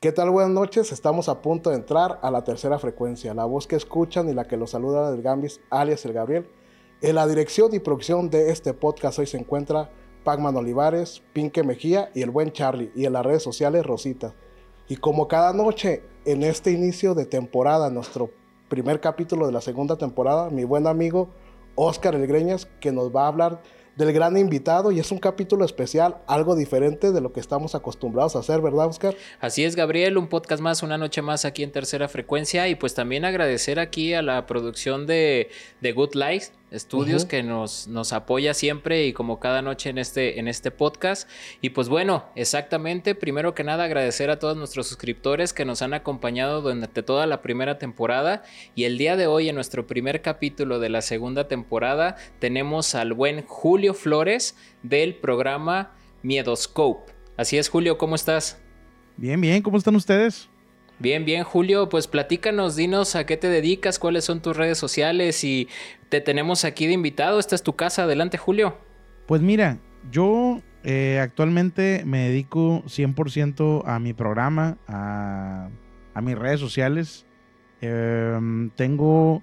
¿Qué tal? Buenas noches. Estamos a punto de entrar a la tercera frecuencia. La voz que escuchan y la que los saluda del Gambis, alias el Gabriel. En la dirección y producción de este podcast hoy se encuentra Pacman Olivares, Pinque Mejía y el buen Charlie. Y en las redes sociales Rosita. Y como cada noche en este inicio de temporada, nuestro primer capítulo de la segunda temporada, mi buen amigo Oscar Elgreñas, que nos va a hablar del gran invitado y es un capítulo especial, algo diferente de lo que estamos acostumbrados a hacer, ¿verdad, Oscar? Así es, Gabriel, un podcast más, una noche más aquí en Tercera Frecuencia y pues también agradecer aquí a la producción de, de Good Life Estudios que nos, nos apoya siempre y como cada noche en este, en este podcast. Y pues bueno, exactamente, primero que nada agradecer a todos nuestros suscriptores que nos han acompañado durante toda la primera temporada. Y el día de hoy, en nuestro primer capítulo de la segunda temporada, tenemos al buen Julio Flores del programa Miedoscope. Así es, Julio, ¿cómo estás? Bien, bien, ¿cómo están ustedes? Bien, bien, Julio, pues platícanos, dinos a qué te dedicas, cuáles son tus redes sociales y te tenemos aquí de invitado. Esta es tu casa. Adelante, Julio. Pues mira, yo eh, actualmente me dedico 100% a mi programa, a, mis redes sociales. Em, tengo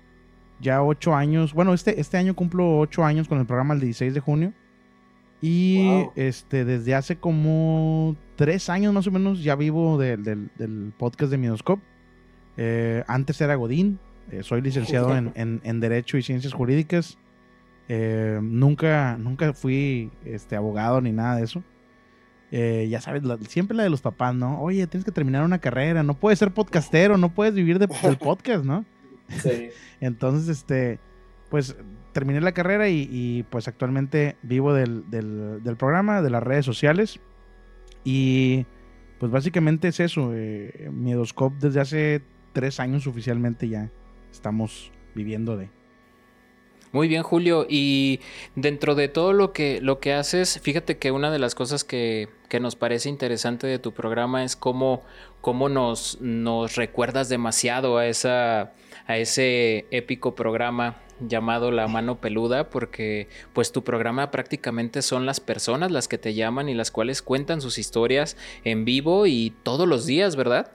ya ocho años, bueno, este, este año cumplo ocho años con el programa el 16 de junio. Y este, desde hace como tres años más o menos ya vivo del podcast de Midoscope. Eh, antes era Godín, eh, soy licenciado en, Derecho y Ciencias Jurídicas. Eh, nunca, nunca fui este, abogado ni nada de eso. ya sabes, siempre la de los papás, ¿no? Oye, tienes que terminar una carrera, no puedes ser podcastero, no puedes vivir del podcast, ¿no? Sí. Entonces, este, pues terminé la carrera y, pues actualmente vivo del, programa, de las redes sociales. Y pues básicamente es eso. Eh, Miedoscope desde hace tres años oficialmente ya estamos viviendo de. Muy bien, Julio. Y dentro de todo lo que, lo que haces, fíjate que una de las cosas que, que nos parece interesante de tu programa es cómo, cómo nos, nos recuerdas demasiado a, esa, a ese épico programa llamado La Mano Peluda porque pues tu programa prácticamente son las personas las que te llaman y las cuales cuentan sus historias en vivo y todos los días, ¿verdad?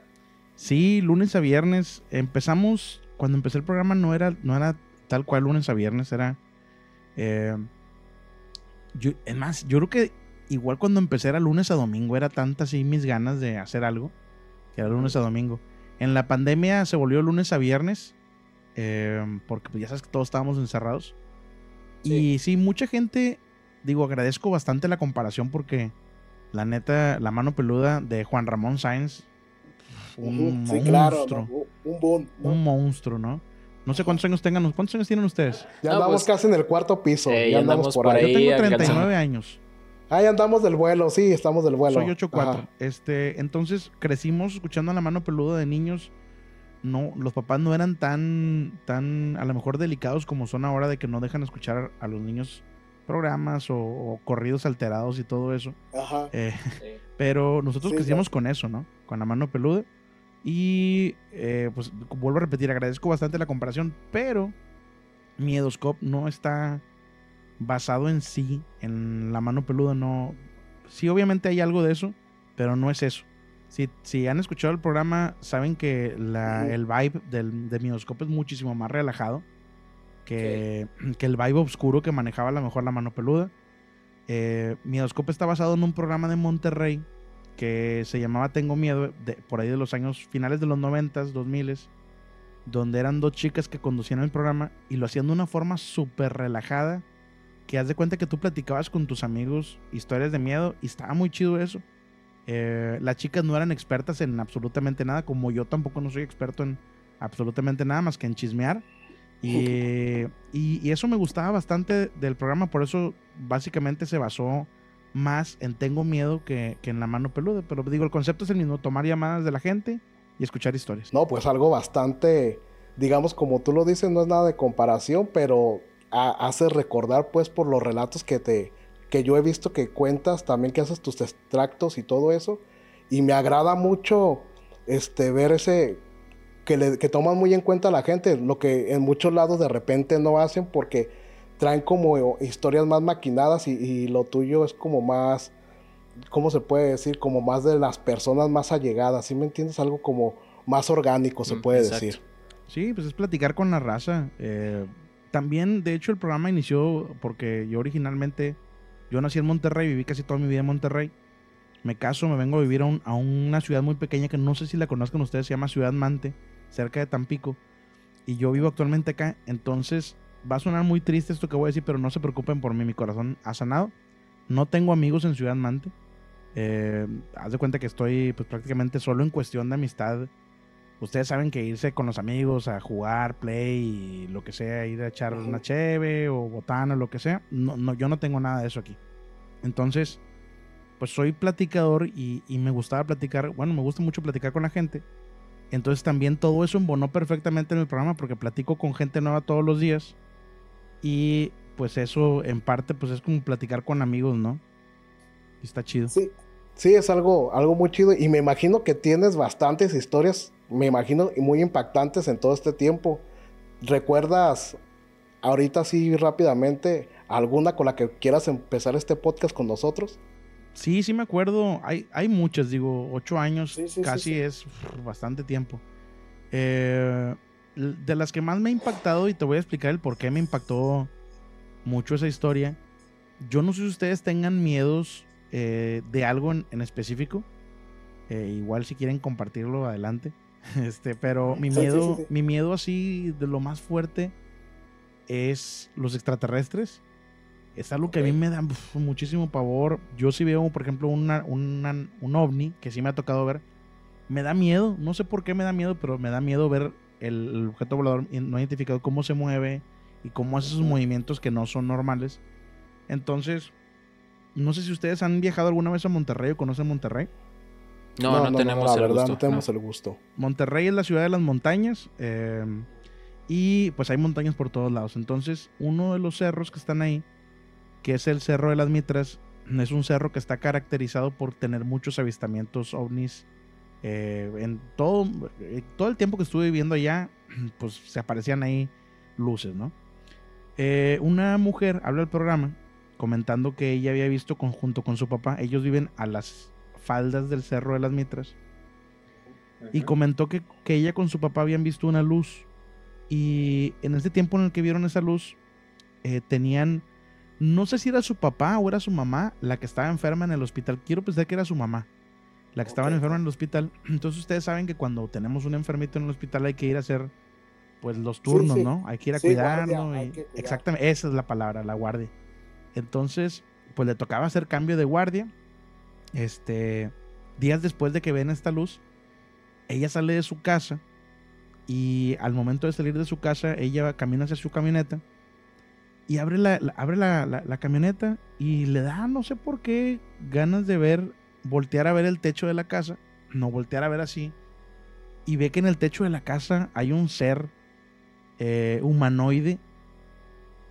Sí, lunes a viernes. Empezamos, cuando empecé el programa no era, no era tal cual lunes a viernes, era... Eh, yo, es más, yo creo que igual cuando empecé era lunes a domingo, era tantas así mis ganas de hacer algo, que era lunes a domingo. En la pandemia se volvió lunes a viernes Em, porque pues, ya sabes que todos estábamos encerrados. Y sí, mucha gente, digo, agradezco bastante la comparación porque la neta, la mano peluda de Juan Ramón Sáenz, un monstruo. Un monstruo, ¿no? No sé cuántos años tengan, ¿cuántos años tienen ustedes? Ya andamos pues, casi en el cuarto piso. ya, andamos, por ahí. Yo tengo 39 años. Ahí andamos del vuelo, sí, estamos del vuelo. Soy 8-4. Este, entonces crecimos escuchando a la mano peluda de niños no, los papás no eran tan, tan, a lo mejor delicados como son ahora de que no dejan escuchar a los niños programas o, corridos alterados y todo eso. Ajá. Eh, pero nosotros crecimos con eso, ¿no? Con la mano peluda. Y eh, pues vuelvo a repetir, agradezco bastante la comparación, pero Miedoscope no está basado en sí, en la mano peluda, no. Sí, obviamente hay algo de eso, pero no es eso. Si, han escuchado el programa, saben que el vibe del, de Minoscope es muchísimo más relajado que, que, el vibe oscuro que manejaba a lo mejor la mano peluda. Eh, Miedoscope está basado en un programa de Monterrey que se llamaba Tengo Miedo, de, por ahí de los años finales de los 90, 2000, donde eran dos chicas que conducían el programa y lo hacían de una forma súper relajada, que haz de cuenta que tú platicabas con tus amigos historias de miedo y estaba muy chido eso. Eh, las chicas no eran expertas en absolutamente nada, como yo tampoco no soy experto en absolutamente nada más que en chismear. Y, y, eso me gustaba bastante del programa, por eso básicamente se basó más en Tengo Miedo que, que, en La Mano Peluda. Pero digo, el concepto es el mismo, tomar llamadas de la gente y escuchar historias. No, pues algo bastante, digamos, como tú lo dices, no es nada de comparación, pero hace recordar pues por los relatos que te, que yo he visto que cuentas, también que haces tus extractos y todo eso. Y me agrada mucho este, ver ese, que, le, que toman muy en cuenta a la gente, lo que en muchos lados de repente no hacen porque traen como historias más maquinadas y, lo tuyo es como más, ¿cómo se puede decir? Como más de las personas más allegadas, ¿sí me entiendes? Algo como más orgánico, se mm, puede decir. Sí, pues es platicar con la raza. Eh, también, de hecho, el programa inició porque yo originalmente, yo nací en Monterrey, viví casi toda mi vida en Monterrey. Me caso, me vengo a vivir a, una ciudad muy pequeña que no sé si la conozcan ustedes, se llama Ciudad Mante, cerca de Tampico. Y yo vivo actualmente acá, entonces va a sonar muy triste esto que voy a decir, pero no se preocupen por mí, mi corazón ha sanado. No tengo amigos en Ciudad Mante. Eh, haz de cuenta que estoy pues, prácticamente solo en cuestión de amistad ustedes saben que irse con los amigos a jugar, play y lo que sea, ir a echar una cheve o botana, lo que sea, no, no, yo no tengo nada de eso aquí. Entonces, pues soy platicador y, y, me gustaba platicar, bueno, me gusta mucho platicar con la gente. Entonces también todo eso embonó perfectamente en el programa porque platico con gente nueva todos los días. Y pues eso en parte pues es como platicar con amigos, ¿no? Y está chido. Sí, sí, es algo, algo muy chido. Y me imagino que tienes bastantes historias me imagino, muy impactantes en todo este tiempo. ¿Recuerdas ahorita sí rápidamente alguna con la que quieras empezar este podcast con nosotros? Sí, sí me acuerdo. Hay, hay muchas, digo, ocho años casi es bastante tiempo. Eh, de las que más me ha impactado, y te voy a explicar el por qué me impactó mucho esa historia. Yo no sé si ustedes tengan miedos eh, de algo en, específico. Eh, igual si quieren compartirlo, adelante. Este, pero mi miedo, mi miedo así de lo más fuerte es los extraterrestres. Es algo que a mí me da muchísimo pavor. Yo si veo, por ejemplo, una, un ovni, que sí me ha tocado ver, me da miedo. No sé por qué me da miedo, pero me da miedo ver el, objeto volador no identificado, cómo se mueve y cómo hace sus movimientos que no son normales. Entonces, no sé si ustedes han viajado alguna vez a Monterrey o conocen Monterrey. No, no, tenemos el gusto. No tenemos el gusto. Monterrey es la ciudad de las montañas. Eh, y pues hay montañas por todos lados. Entonces, uno de los cerros que están ahí, que es el Cerro de las Mitras, es un cerro que está caracterizado por tener muchos avistamientos ovnis. Eh, en todo, eh, todo el tiempo que estuve viviendo allá, pues se aparecían ahí luces, ¿no? una mujer habla del programa comentando que ella había visto conjunto con su papá. Ellos viven a las faldas del Cerro de las Mitras. Y comentó que, ella con su papá habían visto una luz. Y en ese tiempo en el que vieron esa luz, eh, tenían, no sé si era su papá o era su mamá, la que estaba enferma en el hospital. Quiero pensar que era su mamá, la que estaba enferma en el hospital. Entonces ustedes saben que cuando tenemos un enfermito en el hospital hay que ir a hacer pues los turnos, ¿no? Hay que ir a cuidarlo. Exactamente, esa es la palabra, la guardia. Entonces, pues le tocaba hacer cambio de guardia. Este, días después de que ven esta luz, ella sale de su casa y al momento de salir de su casa, ella camina hacia su camioneta y abre la, abre la, camioneta y le da, no sé por qué, ganas de ver, voltear a ver el techo de la casa, no voltear a ver así, y ve que en el techo de la casa hay un ser eh, humanoide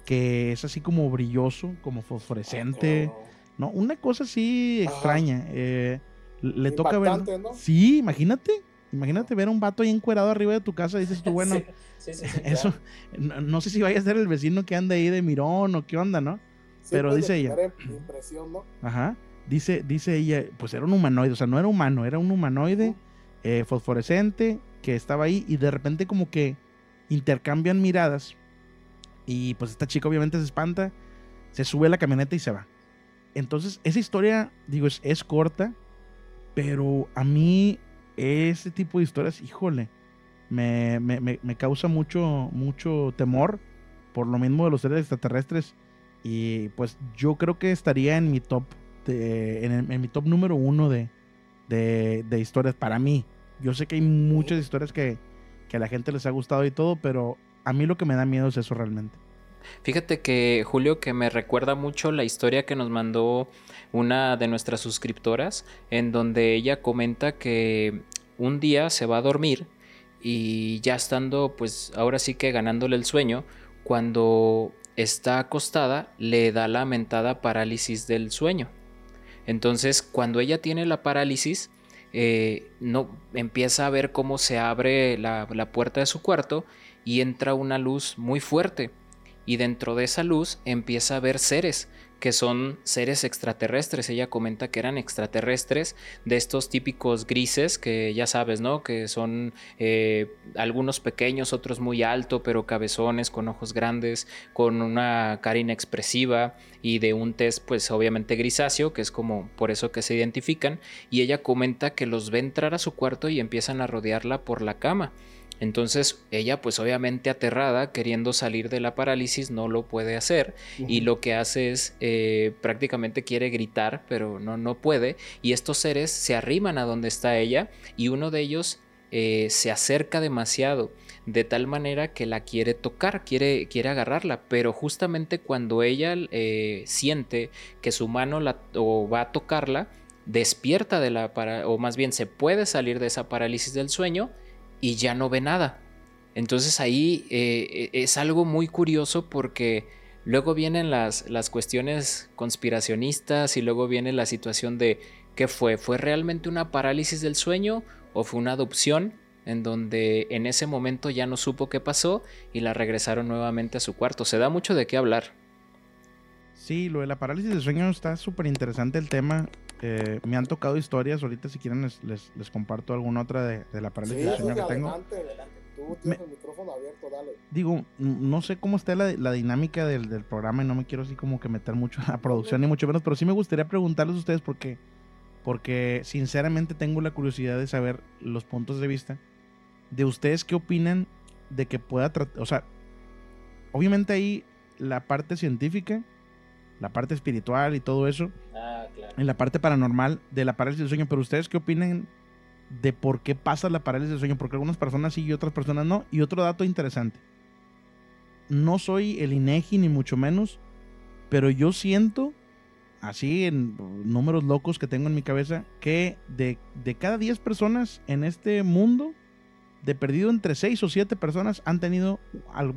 que es así como brilloso, como fosforescente. Oh, no, una cosa así extraña. Eh, le toca ver. Sí, imagínate. Imagínate ver a un vato ahí encuerado arriba de tu casa. Dices tú, bueno, eso. No, sé si vaya a ser el vecino que anda ahí de Mirón o qué onda, ¿no? Pero dice ella. Impresión, ¿no? Ajá. Dice, dice ella, pues era un humanoide, o sea, no era humano, era un humanoide eh, fosforescente que estaba ahí y de repente como que intercambian miradas y pues esta chica obviamente se espanta, se sube a la camioneta y se va. Entonces, esa historia, digo, es, corta, pero a mí ese tipo de historias, híjole, me, causa mucho, mucho temor por lo mismo de los seres extraterrestres. Y pues yo creo que estaría en mi top, en, mi top número uno de, de, historias para mí. Yo sé que hay muchas historias que, que a la gente les ha gustado y todo, pero a mí lo que me da miedo es eso realmente. Fíjate que Julio que me recuerda mucho la historia que nos mandó una de nuestras suscriptoras en donde ella comenta que un día se va a dormir y ya estando pues ahora sí que ganándole el sueño cuando está acostada le da la mentada parálisis del sueño. Entonces cuando ella tiene la parálisis eh, no empieza a ver cómo se abre la puerta de su cuarto y entra una luz muy fuerte y dentro de esa luz empieza a ver seres que son seres extraterrestres. Ella comenta que eran extraterrestres de estos típicos grises que ya sabes, ¿no? Que son eh, algunos pequeños, otros muy altos, pero cabezones, con ojos grandes, con una cara inexpresiva y de un test, pues obviamente grisáceo, que es como por eso que se identifican. Y ella comenta que los ve entrar a su cuarto y empiezan a rodearla por la cama. Entonces ella pues obviamente aterrada, queriendo salir de la parálisis, no lo puede hacer. Y lo que hace es eh, prácticamente quiere gritar, pero no, no puede. Y estos seres se arriman a donde está ella y uno de ellos eh, se acerca demasiado de tal manera que la quiere tocar, quiere, quiere agarrarla, pero justamente cuando ella eh, siente que su mano la, o va a tocarla, despierta de la para o más bien se puede salir de esa parálisis del sueño y ya no ve nada. Entonces ahí eh, es algo muy curioso porque luego vienen las, las cuestiones conspiracionistas y luego viene la situación de ¿qué fue? ¿Fue realmente una parálisis del sueño o fue una adopción? en donde en ese momento ya no supo qué pasó y la regresaron nuevamente a su cuarto. Se da mucho de qué hablar. Sí, lo de la parálisis del sueño está súper interesante el tema. Eh, me han tocado historias, ahorita si quieren les, les, comparto alguna otra de, de la parálisis del sueño que tengo. Tú tienes el micrófono abierto, dale. Digo, no sé cómo está la, la dinámica del, del, programa y no me quiero así como que meter mucho a la producción ni mucho menos, pero sí me gustaría preguntarles a ustedes porque, porque sinceramente tengo la curiosidad de saber los puntos de vista de ustedes qué opinan de que pueda tratar, o sea, obviamente ahí la parte científica la parte espiritual y todo eso. Ah, En la parte paranormal de la parálisis del sueño. Pero ustedes qué opinan de por qué pasa la parálisis del sueño? Porque algunas personas sí y otras personas no. Y otro dato interesante. No soy el INEGI ni mucho menos, pero yo siento, así en números locos que tengo en mi cabeza, que de, de cada 10 personas en este mundo, de perdido entre 6 o 7 personas han tenido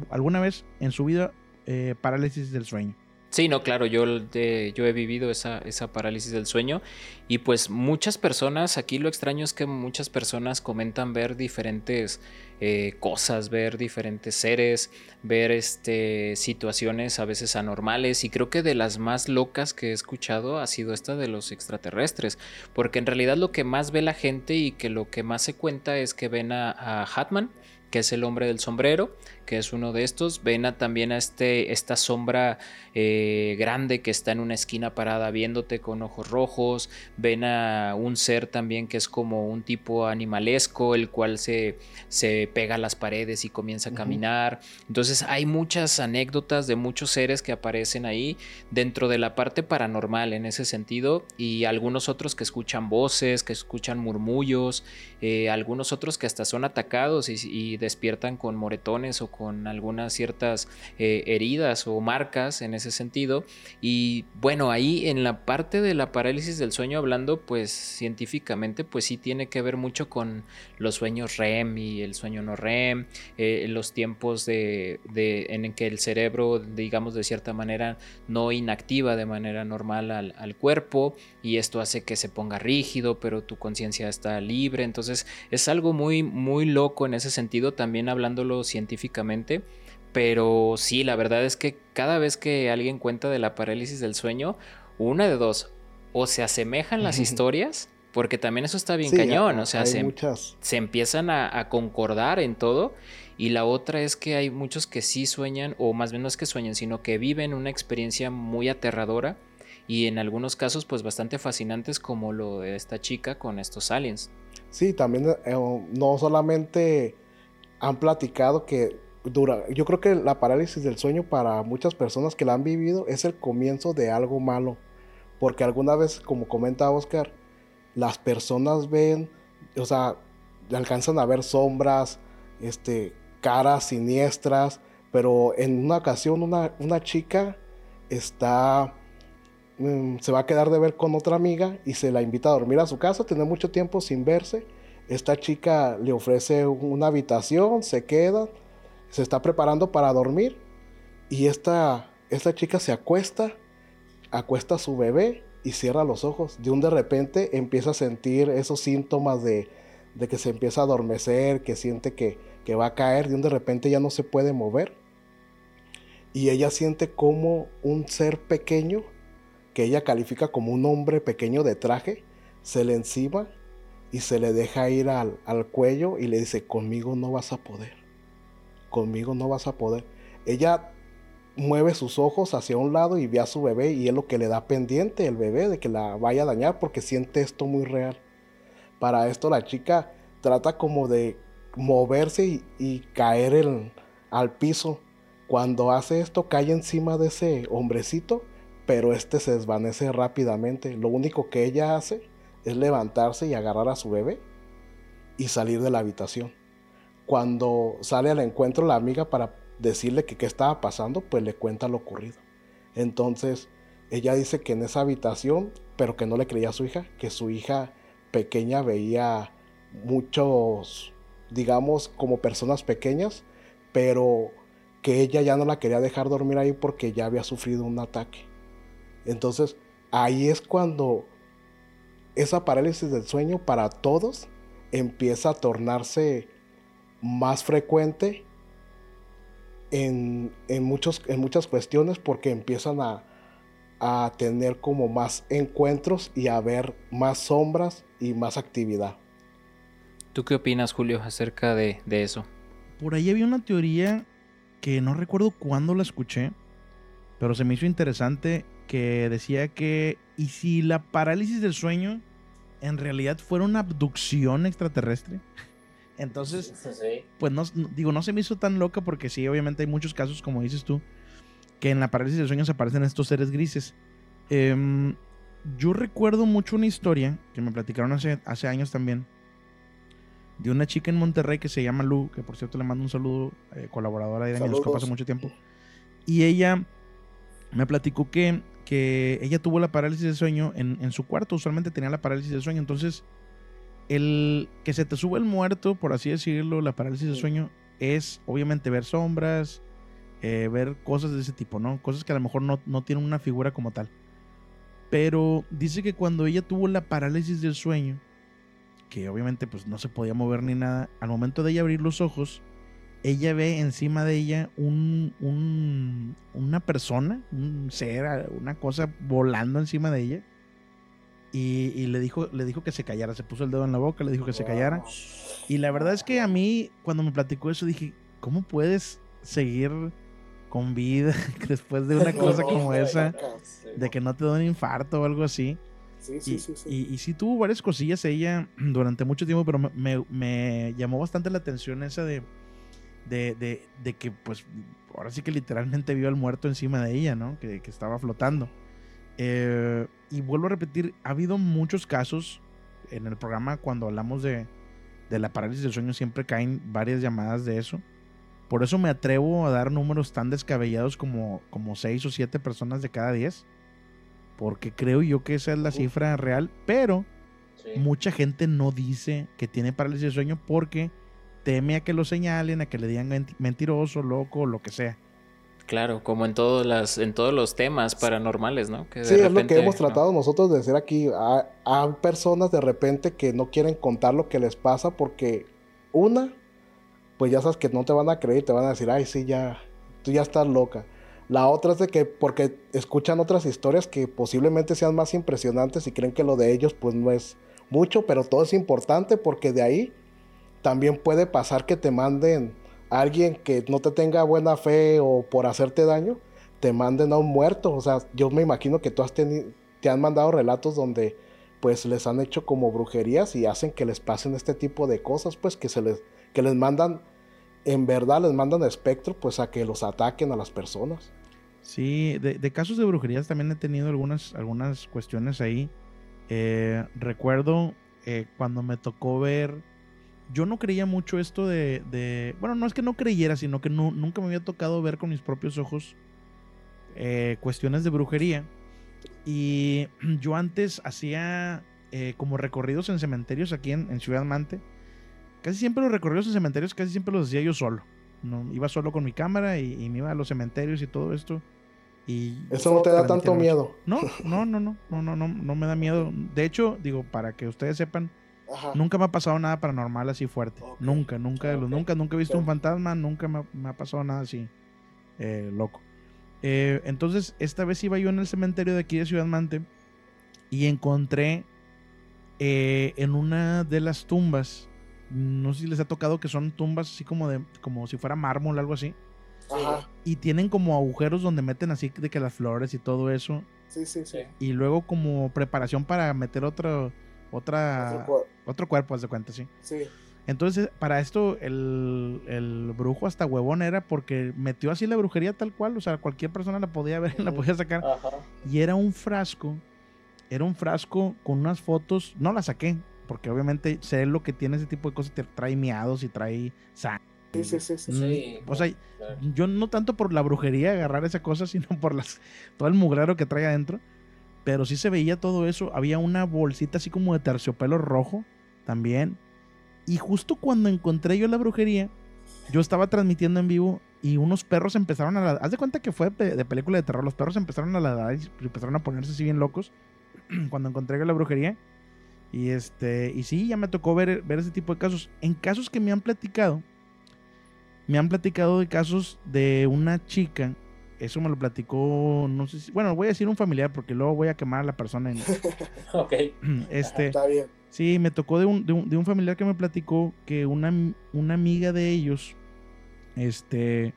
alguna vez en su vida eh, parálisis del sueño. Sí, no, claro, yo, yo he vivido esa, esa, parálisis del sueño y pues muchas personas, aquí lo extraño es que muchas personas comentan ver diferentes eh, cosas, ver diferentes seres, ver este, situaciones a veces anormales y creo que de las más locas que he escuchado ha sido esta de los extraterrestres, porque en realidad lo que más ve la gente y que lo que más se cuenta es que ven a, a Hatman, que es el hombre del sombrero, que es uno de estos. Ven también a este, esta sombra eh, grande que está en una esquina parada viéndote con ojos rojos. Ven a un ser también que es como un tipo animalesco, el cual se, se pega a las paredes y comienza a caminar. Entonces hay muchas anécdotas de muchos seres que aparecen ahí dentro de la parte paranormal en ese sentido y algunos otros que escuchan voces, que escuchan murmullos, eh, algunos otros que hasta son atacados y, y despiertan con moretones o con algunas ciertas eh, heridas o marcas en ese sentido. Y bueno, ahí en la parte de la parálisis del sueño hablando, pues científicamente, pues sí tiene que ver mucho con los sueños REM y el sueño no REM, eh, los tiempos de, en que el cerebro, digamos de cierta manera, no inactiva de manera normal al, cuerpo y esto hace que se ponga rígido, pero tu conciencia está libre. Entonces es algo muy, muy loco en ese sentido, también hablándolo científicamente pero sí, la verdad es que cada vez que alguien cuenta de la parálisis del sueño, una de dos, o se asemejan las historias, porque también eso está bien cañón, o sea, se, se, empiezan a, concordar en todo, y la otra es que hay muchos que sí sueñan, o más bien no es que sueñan, sino que viven una experiencia muy aterradora, y en algunos casos pues bastante fascinantes como lo de esta chica con estos aliens. Sí, también eh, no solamente han platicado que dura. Yo creo que la parálisis del sueño para muchas personas que la han vivido es el comienzo de algo malo. Porque alguna vez, como comenta Oscar, las personas ven, o sea, alcanzan a ver sombras, este, caras siniestras, pero en una ocasión una, una chica está, mm, se va a quedar de ver con otra amiga y se la invita a dormir a su casa, tiene mucho tiempo sin verse. Esta chica le ofrece una habitación, se queda se está preparando para dormir y esta, esta chica se acuesta, acuesta a su bebé y cierra los ojos. De un de repente empieza a sentir esos síntomas de, que se empieza a adormecer, que siente que, va a caer, de un de repente ya no se puede mover. y ella siente como un ser pequeño, que ella califica como un hombre pequeño de traje, se le encima y se le deja ir al, al cuello y le dice, conmigo no vas a poder, conmigo no vas a poder. Ella mueve sus ojos hacia un lado y ve a su bebé y es lo que le da pendiente el bebé de que la vaya a dañar porque siente esto muy real. Para esto la chica trata como de moverse y, caer al piso. Cuando hace esto cae encima de ese hombrecito, pero este se desvanece rápidamente. Lo único que ella hace es levantarse y agarrar a su bebé y salir de la habitación. Cuando sale al encuentro la amiga para decirle que qué estaba pasando, pues le cuenta lo ocurrido. Entonces, ella dice que en esa habitación, pero que no le creía a su hija, que su hija pequeña veía muchos, digamos, como personas pequeñas, pero que ella ya no la quería dejar dormir ahí porque ya había sufrido un ataque. Entonces, ahí es cuando esa parálisis del sueño para todos empieza a tornarse más frecuente en, muchos, en muchas cuestiones porque empiezan a, tener como más encuentros y a ver más sombras y más actividad. ¿Tú qué opinas, Julio, acerca de, de eso? Por ahí había una teoría que no recuerdo cuándo la escuché, pero se me hizo interesante que decía que, ¿y si la parálisis del sueño en realidad fuera una abducción extraterrestre? Entonces, pues no, digo, no se me hizo tan loca porque sí, obviamente hay muchos casos, como dices tú, que en la parálisis del sueño se aparecen estos seres grises. Em, yo recuerdo mucho una historia que me platicaron hace, hace años también, de una chica en Monterrey que se llama Lu, que por cierto le mando un saludo, eh, colaboradora de Daniel hace mucho tiempo. Y ella me platicó que, que ella tuvo la parálisis del sueño en, en su cuarto, usualmente tenía la parálisis del sueño, entonces el que se te sube el muerto, por así decirlo, la parálisis de sueño, es obviamente ver sombras, eh, ver cosas de ese tipo, ¿no? Cosas que a lo mejor no, no tienen una figura como tal. Pero dice que cuando ella tuvo la parálisis del sueño, que obviamente pues no se podía mover ni nada, al momento de ella abrir los ojos, ella ve encima de ella un, un, una persona, un ser, una cosa volando encima de ella y, le, dijo, le dijo que se callara. Se puso el dedo en la boca, le dijo que se callara. Y la verdad es que a mí, cuando me platicó eso, dije, ¿cómo puedes seguir con vida después de una cosa como esa? De que no te da un infarto o algo así. Sí, sí, y, sí, sí. Y, sí tuvo varias cosillas ella durante mucho tiempo, pero me, me llamó bastante la atención esa de, de, de, de, que, pues, ahora sí que literalmente vio al muerto encima de ella, ¿no? Que, que estaba flotando. Eh, y vuelvo a repetir, ha habido muchos casos en el programa cuando hablamos de, de la parálisis del sueño, siempre caen varias llamadas de eso. Por eso me atrevo a dar números tan descabellados como, como 6 o 7 personas de cada 10. Porque creo yo que esa es la cifra real. Pero mucha gente no dice que tiene parálisis del sueño porque teme a que lo señalen, a que le digan mentiroso, loco, lo que sea. Claro, como en todos las, en todos los temas paranormales, ¿no? sí, es lo que hemos tratado nosotros de decir aquí. Hay, personas de repente que no quieren contar lo que les pasa porque una, pues ya sabes que no te van a creer y te van a decir, ay, sí, ya, tú ya estás loca. La otra es de que porque escuchan otras historias que posiblemente sean más impresionantes y creen que lo de ellos pues no es mucho, pero todo es importante porque de ahí también puede pasar que te manden alguien que no te tenga buena fe o por hacerte daño, te manden a un muerto. O sea, yo me imagino que tú has tenido, te han mandado relatos donde pues les han hecho como brujerías y hacen que les pasen este tipo de cosas, pues que se les, que les mandan, en verdad les mandan espectro pues a que los ataquen a las personas. Sí, de, casos de brujerías también he tenido algunas, algunas cuestiones ahí. Eh, recuerdo eh, cuando me tocó ver yo no creía mucho esto de, Bueno, no es que no creyera, sino que no, nunca me había tocado ver con mis propios ojos eh, cuestiones de brujería. Y yo antes hacía eh, como recorridos en cementerios aquí en, Ciudad Mante. Casi siempre los recorridos en cementerios, casi siempre los hacía yo solo. ¿no? Iba solo con mi cámara y, me iba a los cementerios y todo esto. Y ¿Eso no te da tanto miedo? No, no, no, no, no, no, no, no me da miedo. De hecho, digo, para que ustedes sepan, Nunca me ha pasado nada paranormal así fuerte. Nunca, nunca, nunca, nunca he visto un fantasma, nunca me ha, pasado nada así eh, loco. Eh, entonces, esta vez iba yo en el cementerio de aquí de Ciudad Mante y encontré eh, en una de las tumbas, no sé si les ha tocado que son tumbas así como de, como si fuera mármol, algo así. Ajá. Y tienen como agujeros donde meten así de que las flores y todo eso. Sí, sí, sí. Y luego como preparación para meter otro, otra, Otro otro, cu- cuerpo, haz de cuenta, sí. Sí. Entonces, para esto, el, el brujo hasta huevón era porque metió así la brujería tal cual. O sea, cualquier persona la podía ver y la podía sacar. Ajá. Y era un frasco, era un frasco con unas fotos, no la saqué, porque obviamente sé lo que tiene ese tipo de cosas, te trae miados y trae sangre. Sí, sí, sí, sí. Mm, o sea, yo no tanto por la brujería agarrar esa cosa, sino por las, todo el mugrero que trae adentro. Pero sí se veía todo eso. Había una bolsita así como de terciopelo rojo también. Y justo cuando encontré yo la brujería, yo estaba transmitiendo en vivo y unos perros empezaron a ladrar. Haz de cuenta que fue de película de terror. Los perros empezaron a ladrar y empezaron a ponerse así bien locos cuando encontré yo la brujería. Y este, y sí, ya me tocó ver, ver ese tipo de casos. En casos que me han platicado, me han platicado de casos de una chica. Eso me lo platicó, no sé si, bueno, voy a decir un familiar porque luego voy a quemar a la persona. En, Ok. este, Está bien. Sí, me tocó de un, de un- de un familiar que me platicó que una, una amiga de ellos, este,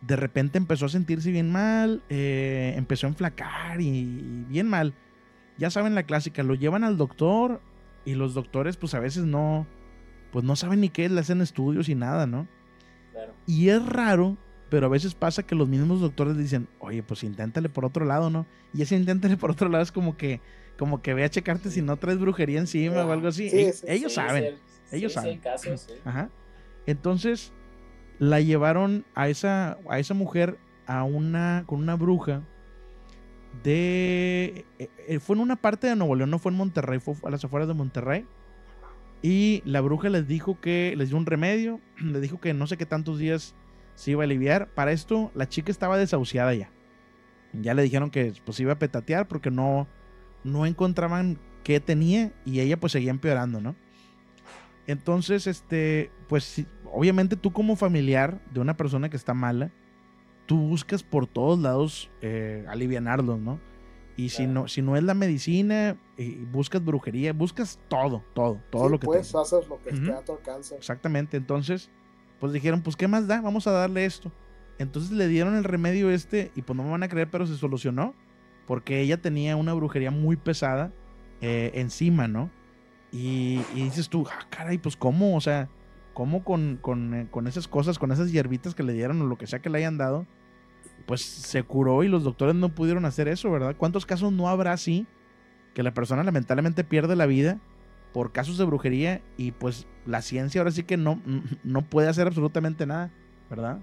de repente empezó a sentirse bien mal, eh, empezó a enflacar y, y bien mal. Ya saben la clásica, lo llevan al doctor y los doctores pues a veces no, pues no saben ni qué, le hacen estudios y nada, ¿no? Claro. Y es raro, pero a veces pasa que los mismos doctores dicen, oye, pues inténtale por otro lado, ¿no? Y ese inténtale por otro lado es como que, como que ve a checarte si no traes brujería encima o algo así. Sí, E- sí, ellos Sí, saben, ellos saben. casos, sí. Ajá. Entonces, la llevaron a esa, a esa mujer a una, con una bruja de... eh, eh, fue en una parte de Nuevo León, no fue en Monterrey, fue a las afueras de Monterrey. Y la bruja les dijo que les dio un remedio, les dijo que no sé qué tantos días se iba a aliviar. Para esto, la chica estaba desahuciada ya. Ya le dijeron que pues iba a petatear porque no, no encontraban qué tenía y ella pues seguía empeorando, ¿no? Entonces, este, pues obviamente tú como familiar de una persona que está mala, tú buscas por todos lados eh, alivianarlos, ¿no? Y si Claro. no, si no es la medicina, eh, buscas brujería, buscas todo, todo, todo Sí, lo que puedes tengas. hacer lo que esté Ujú. a tu alcance. Exactamente. Entonces, pues dijeron, pues, ¿qué más da? Vamos a darle esto. Entonces le dieron el remedio este y pues no me van a creer, pero se solucionó. Porque ella tenía una brujería muy pesada eh, encima, ¿no? Y, y dices tú, ah, caray, pues cómo, o sea, cómo con, con, eh, con esas cosas, con esas hierbitas que le dieron o lo que sea que le hayan dado, pues se curó y los doctores no pudieron hacer eso, ¿verdad? ¿Cuántos casos no habrá así que la persona lamentablemente pierde la vida por casos de brujería y pues la ciencia ahora sí que no, no puede hacer absolutamente nada, ¿verdad?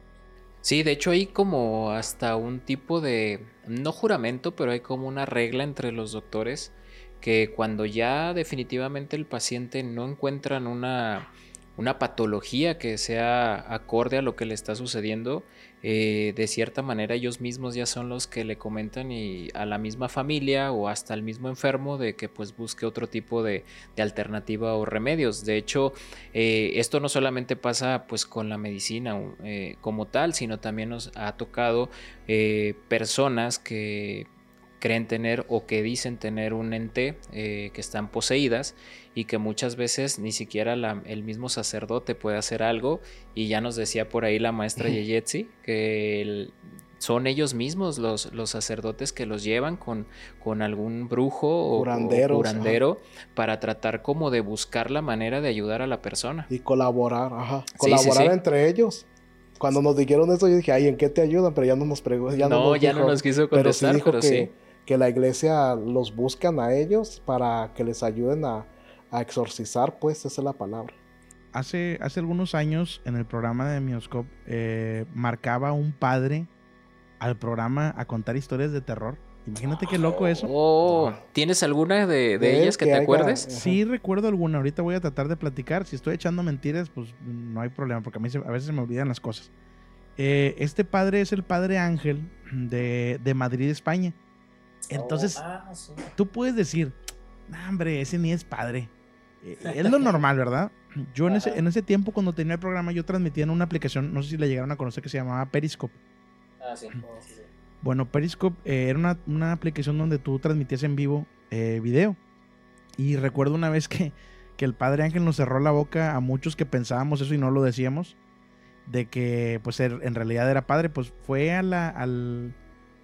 Sí, de hecho hay como hasta un tipo de, no juramento, pero hay como una regla entre los doctores que cuando ya definitivamente el paciente no encuentran una, una patología que sea acorde a lo que le está sucediendo, eh, de cierta manera ellos mismos ya son los que le comentan y a la misma familia o hasta al mismo enfermo de que pues busque otro tipo de, de alternativa o remedios. De hecho, eh, esto no solamente pasa pues con la medicina eh, como tal, sino también nos ha tocado personas que creen tener o que dicen tener un ente eh, que están poseídas y que muchas veces ni siquiera la, el mismo sacerdote puede hacer algo y ya nos decía por ahí la maestra Yeyetsi que el, son ellos mismos los, los, sacerdotes que los llevan con, con algún brujo o curandero para tratar como de buscar la manera de ayudar a la persona. Y colaborar, ajá. Colaborar sí, sí, sí. entre ellos. Cuando nos dijeron eso, yo dije, ay, ¿en qué te ayudan? Pero ya no nos preguntó. Ya no, no, nos ya dijo, no nos quiso contestar, pero sí dijo pero que, sí. Que la iglesia los buscan a ellos para que les ayuden a, a exorcizar, pues, esa es la palabra. Hace, hace algunos años, en el programa de Mioscope, eh, marcaba un padre al programa a contar historias de terror. Imagínate qué loco eso. Oh, ¿tienes alguna de, de, de ellas que, que te haya, acuerdes? Ajá. Sí, recuerdo alguna. Ahorita voy a tratar de platicar. Si estoy echando mentiras, pues no hay problema, porque a mí se, a veces se me olvidan las cosas. Eh, este padre es el padre Ángel de, de Madrid, España. Entonces, oh, ah, sí. tú puedes decir, nah, hombre, ese ni es padre. Eh, es lo normal, ¿verdad? Yo en ese, en ese tiempo, cuando tenía el programa, yo transmitía en una aplicación, no sé si la llegaron a conocer, que se llamaba Periscope. Ah, sí. Oh, sí, sí. Bueno, Periscope eh, era una, una aplicación donde tú transmitías en vivo eh, video. Y recuerdo una vez que, que el padre Ángel nos cerró la boca a muchos que pensábamos eso y no lo decíamos. De que pues er- en realidad era padre. Pues fue a la, al...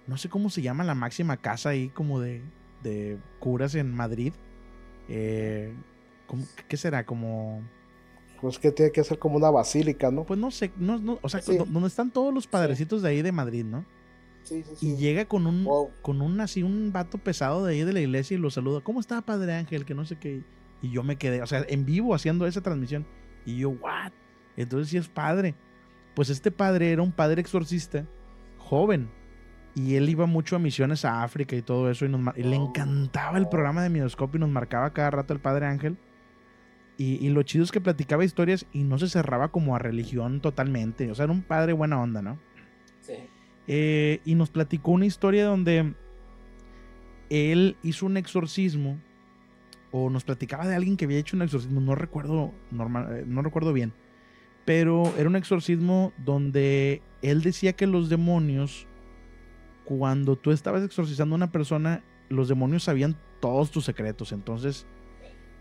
No sé cómo se llama la máxima casa ahí como de, de curas en Madrid. Eh, ¿cómo- ¿Qué será? Como... Pues que tiene que ser como una basílica, ¿no? Pues no sé, no, no, o sea, Sí. do- donde están todos los padrecitos de ahí de Madrid, ¿no? Sí, sí, Y llega con un, Wow. con un así, un vato pesado de ahí de la iglesia y lo saluda. ¿Cómo está, Padre Ángel? Que no sé qué. Y yo me quedé, o sea, en vivo haciendo esa transmisión. Y yo, ¿what? Entonces sí es padre. Pues este padre era un padre exorcista, joven. Y él iba mucho a misiones a África y todo eso. Y, nos mar- y le encantaba el programa de Midoscopio y nos marcaba cada rato el Padre Ángel. Y, y lo chido es que platicaba historias y no se cerraba como a religión totalmente. O sea, era un padre buena onda, ¿no? Eh, y nos platicó una historia donde él hizo un exorcismo o nos platicaba de alguien que había hecho un exorcismo, no recuerdo normal, eh, no recuerdo bien, pero era un exorcismo donde él decía que los demonios cuando tú estabas exorcizando a una persona, los demonios sabían todos tus secretos, entonces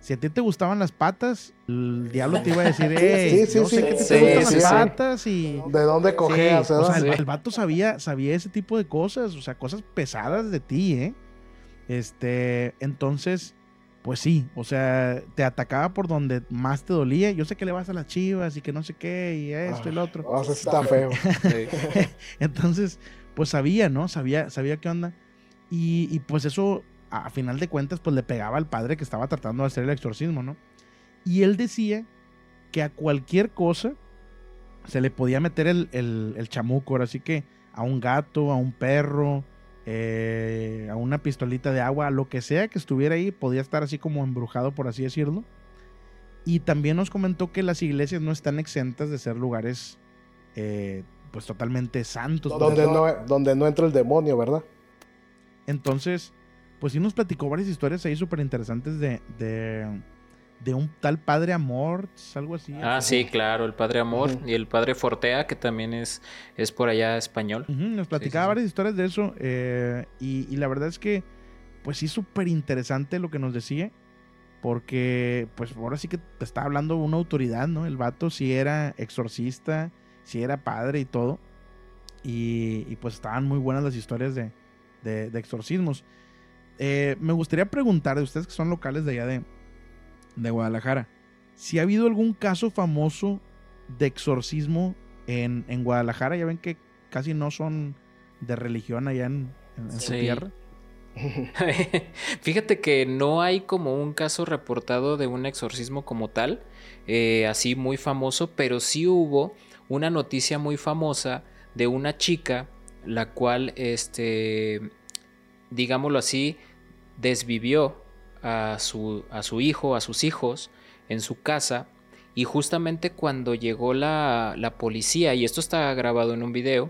si a ti te gustaban las patas, el diablo te iba a decir, sí, yo sí, sé que te, sí, gustan sí, las sí. patas y ¿De dónde cogeas, Sí, o sea, el, el vato sabía, sabía ese tipo de cosas, o sea, cosas pesadas de ti, ¿eh? Este, entonces, pues sí, o sea, te atacaba por donde más te dolía. Yo sé que le vas a las chivas y que no sé qué, y esto y lo otro. O sea, sí está feo. Entonces, pues sabía, ¿no? Sabía, sabía qué onda. Y, pues eso, a final de cuentas, pues le pegaba al padre que estaba tratando de hacer el exorcismo, ¿no? Y él decía que a cualquier cosa se le podía meter el, el, chamuco, ahora que a un gato, a un perro, eh, a una pistolita de agua, a lo que sea que estuviera ahí, podía estar así como embrujado, por así decirlo. Y también nos comentó que las iglesias no están exentas de ser lugares eh, pues totalmente santos. donde, no, donde no entra el demonio, ¿verdad? Entonces, pues sí nos platicó varias historias ahí súper interesantes de, de, de un tal padre amor, algo así. Ah, sí, claro, el padre Amor y el padre Fortea, que también es, es por allá español. Nos platicaba sí, sí. varias historias de eso eh, y, y la verdad es que, pues sí, súper interesante lo que nos decía. Porque, pues ahora sí que te está hablando una autoridad, ¿no? El vato sí era exorcista, sí era padre y todo. Y, y, pues estaban muy buenas las historias de, de- de exorcismos. Eh, me gustaría preguntar de ustedes que son locales de allá de, de Guadalajara, si ha habido algún caso famoso de exorcismo en, en Guadalajara. Ya ven que casi no son de religión allá en, en- en su tierra. Fíjate que no hay como un caso reportado de un exorcismo como tal, eh, así muy famoso, pero sí hubo una noticia muy famosa de una chica, la cual, este, digámoslo así, desvivió a su, a su hijo, a sus hijos en su casa. Y justamente cuando llegó la, la policía, y esto está grabado en un video,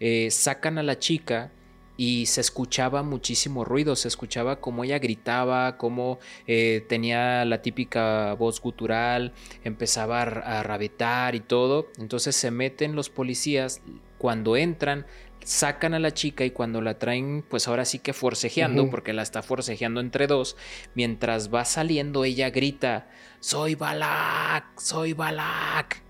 eh, sacan a la chica y se escuchaba muchísimo ruido, se escuchaba como ella gritaba, como eh, tenía la típica voz gutural, empezaba a, a rabetar y todo. Entonces se meten los policías, cuando entran, sacan a la chica y cuando la traen, pues ahora sí que forcejeando, porque la está forcejeando entre dos, mientras va saliendo ella grita, soy Balak, soy Balak.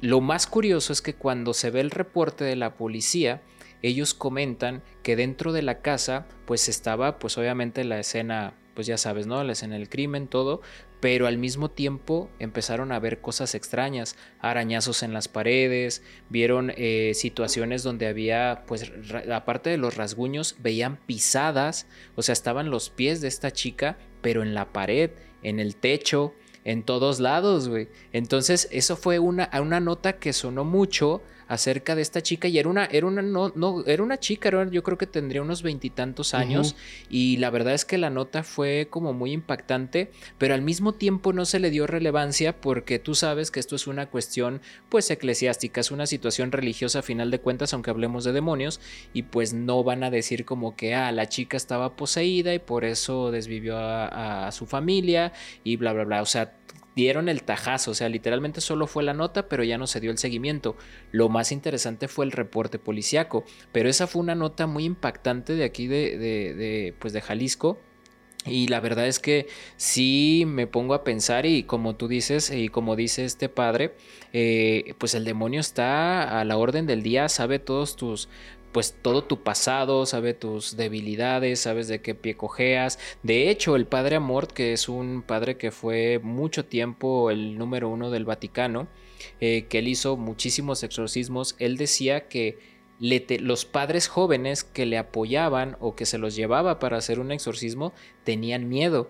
Lo más curioso es que cuando se ve el reporte de la policía, ellos comentan que dentro de la casa pues estaba pues obviamente la escena, pues ya sabes, ¿no? La escena del crimen, todo, pero al mismo tiempo empezaron a ver cosas extrañas, arañazos en las paredes, vieron eh, situaciones donde había, pues aparte de los rasguños, veían pisadas, o sea, estaban los pies de esta chica, pero en la pared, en el techo, en todos lados, güey. Entonces, eso fue una, una nota que sonó mucho acerca de esta chica y era una, era una, no, no, era una chica, era- yo creo que tendría unos veintitantos años y la verdad es que la nota fue como muy impactante, pero al mismo tiempo no se le dio relevancia porque tú sabes que esto es una cuestión pues eclesiástica, es una situación religiosa a final de cuentas, aunque hablemos de demonios, y pues no van a decir como que ah, la chica estaba poseída y por eso desvivió a, a su familia y bla bla bla, o sea, dieron el tajazo, o sea, literalmente solo fue la nota, pero ya no se dio el seguimiento. Lo más interesante fue el reporte policiaco, pero esa fue una nota muy impactante de aquí de, de, pues de Jalisco. Y la verdad es que sí me pongo a pensar y como tú dices y como dice este padre, eh, pues el demonio está a la orden del día, sabe todos tus pues todo tu pasado, sabe tus debilidades, sabes de qué pie cojeas. De hecho, el padre Amort, que es un padre que fue mucho tiempo el número uno del Vaticano, eh, que él hizo muchísimos exorcismos, él decía que los padres jóvenes que le apoyaban o que se los llevaba para hacer un exorcismo tenían miedo,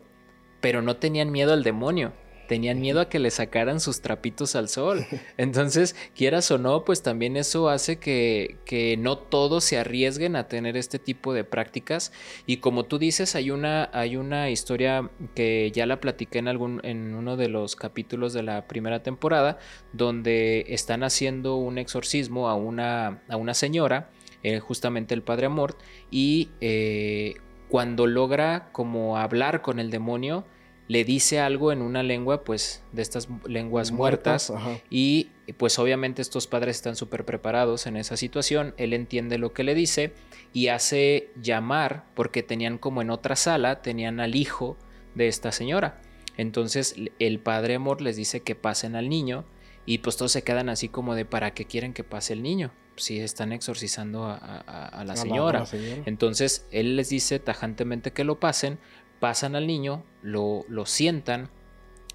pero no tenían miedo al demonio, tenían miedo a que le sacaran sus trapitos al sol. Entonces, quieras o no, pues también eso hace que, que, no todos se arriesguen a tener este tipo de prácticas. Y como tú dices, hay una, hay una historia que ya la platiqué en, algún, en uno de los capítulos de la primera temporada, donde están haciendo un exorcismo a una, a una señora, eh, justamente el padre Amort, y eh, cuando logra como hablar con el demonio, le dice algo en una lengua, pues de estas lenguas muertas, y pues obviamente estos padres están súper preparados en esa situación, él entiende lo que le dice y hace llamar, porque tenían como en otra sala, tenían al hijo de esta señora. Entonces el padre amor les dice que pasen al niño y pues todos se quedan así como de para qué quieren que pase el niño si están exorcizando a, la, señora. Entonces él les dice tajantemente que lo pasen, pasan al niño, lo, lo sientan,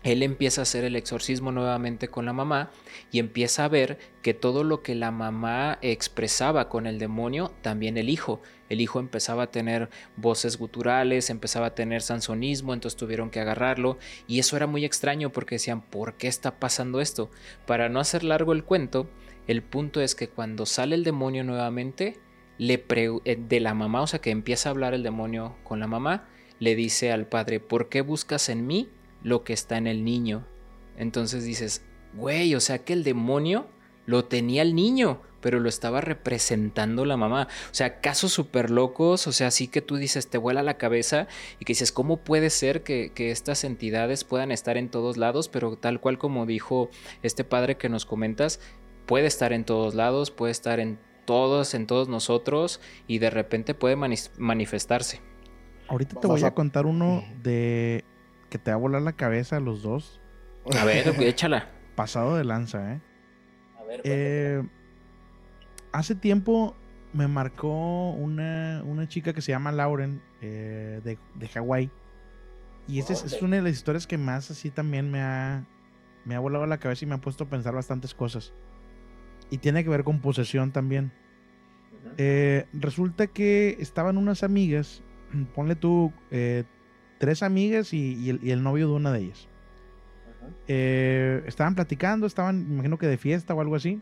él empieza a hacer el exorcismo nuevamente con la mamá y empieza a ver que todo lo que la mamá expresaba con el demonio, también el hijo. El hijo empezaba a tener voces guturales, empezaba a tener sansonismo, entonces tuvieron que agarrarlo y eso era muy extraño porque decían, ¿por qué está pasando esto? Para no hacer largo el cuento, el punto es que cuando sale el demonio nuevamente, le eh, de la mamá, o sea que empieza a hablar el demonio con la mamá, le dice al padre, ¿por qué buscas en mí lo que está en el niño? Entonces dices, güey, o sea que el demonio lo tenía el niño, pero lo estaba representando la mamá. O sea, casos súper locos, o sea, sí que tú dices, te vuela la cabeza y que dices, ¿cómo puede ser que, que, estas entidades puedan estar en todos lados? Pero tal cual como dijo este padre que nos comentas, puede estar en todos lados, puede estar en todos, en todos nosotros y de repente puede manifestarse. Ahorita te voy a contar uno de que te va a volar la cabeza a los dos. A ver, échala. Pasado de lanza, ¿eh? A ver. Eh, hace tiempo me marcó una, chica que se llama Lauren eh, de, de Hawái. Y esa es, una de las historias que más así también me ha, me ha volado la cabeza y me ha puesto a pensar bastantes cosas. Y tiene que ver con posesión también. Eh, resulta que estaban unas amigas ponle tú eh, tres amigas y, el, novio de una de ellas. Eh, estaban platicando, estaban, imagino que de fiesta o algo así.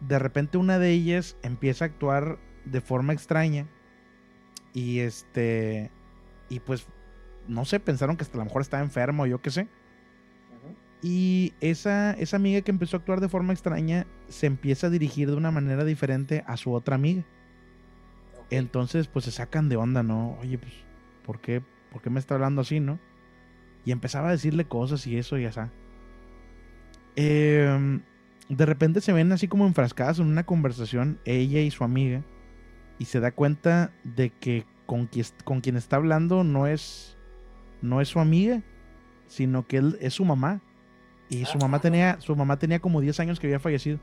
De repente una de ellas empieza a actuar de forma extraña. Y este. Y pues, no sé, pensaron que hasta a lo mejor estaba enfermo, yo qué sé. Y esa, esa amiga que empezó a actuar de forma extraña se empieza a dirigir de una manera diferente a su otra amiga. Entonces, pues se sacan de onda, ¿no? Oye, pues, ¿por qué, ¿por qué me está hablando así, no? Y empezaba a decirle cosas y eso y así. Em, de repente se ven así como enfrascadas en una conversación, ella y su amiga, y se da cuenta de que con quien, con quien está hablando no es, no es su amiga, sino que él es su mamá. Y su mamá tenía, su mamá tenía como 10 años que había fallecido.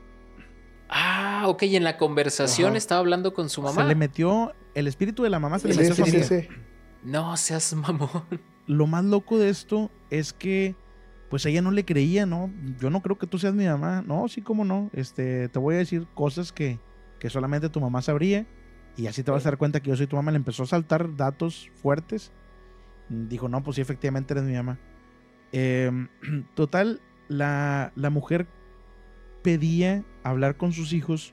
Ah, ok, y en la conversación estaba hablando con su mamá. Se le metió, el espíritu de la mamá se le metió sí, sí, No seas mamón. Lo más loco de esto es que, pues ella no le creía, ¿no? Yo no creo que tú seas mi mamá. No, sí, cómo no. Este, te voy a decir cosas que, que solamente tu mamá sabría. Y así te vas a dar cuenta que yo soy tu mamá. Le empezó a saltar datos fuertes. Dijo, no, pues sí, efectivamente eres mi mamá. Em, total, la, la mujer pedía hablar con sus hijos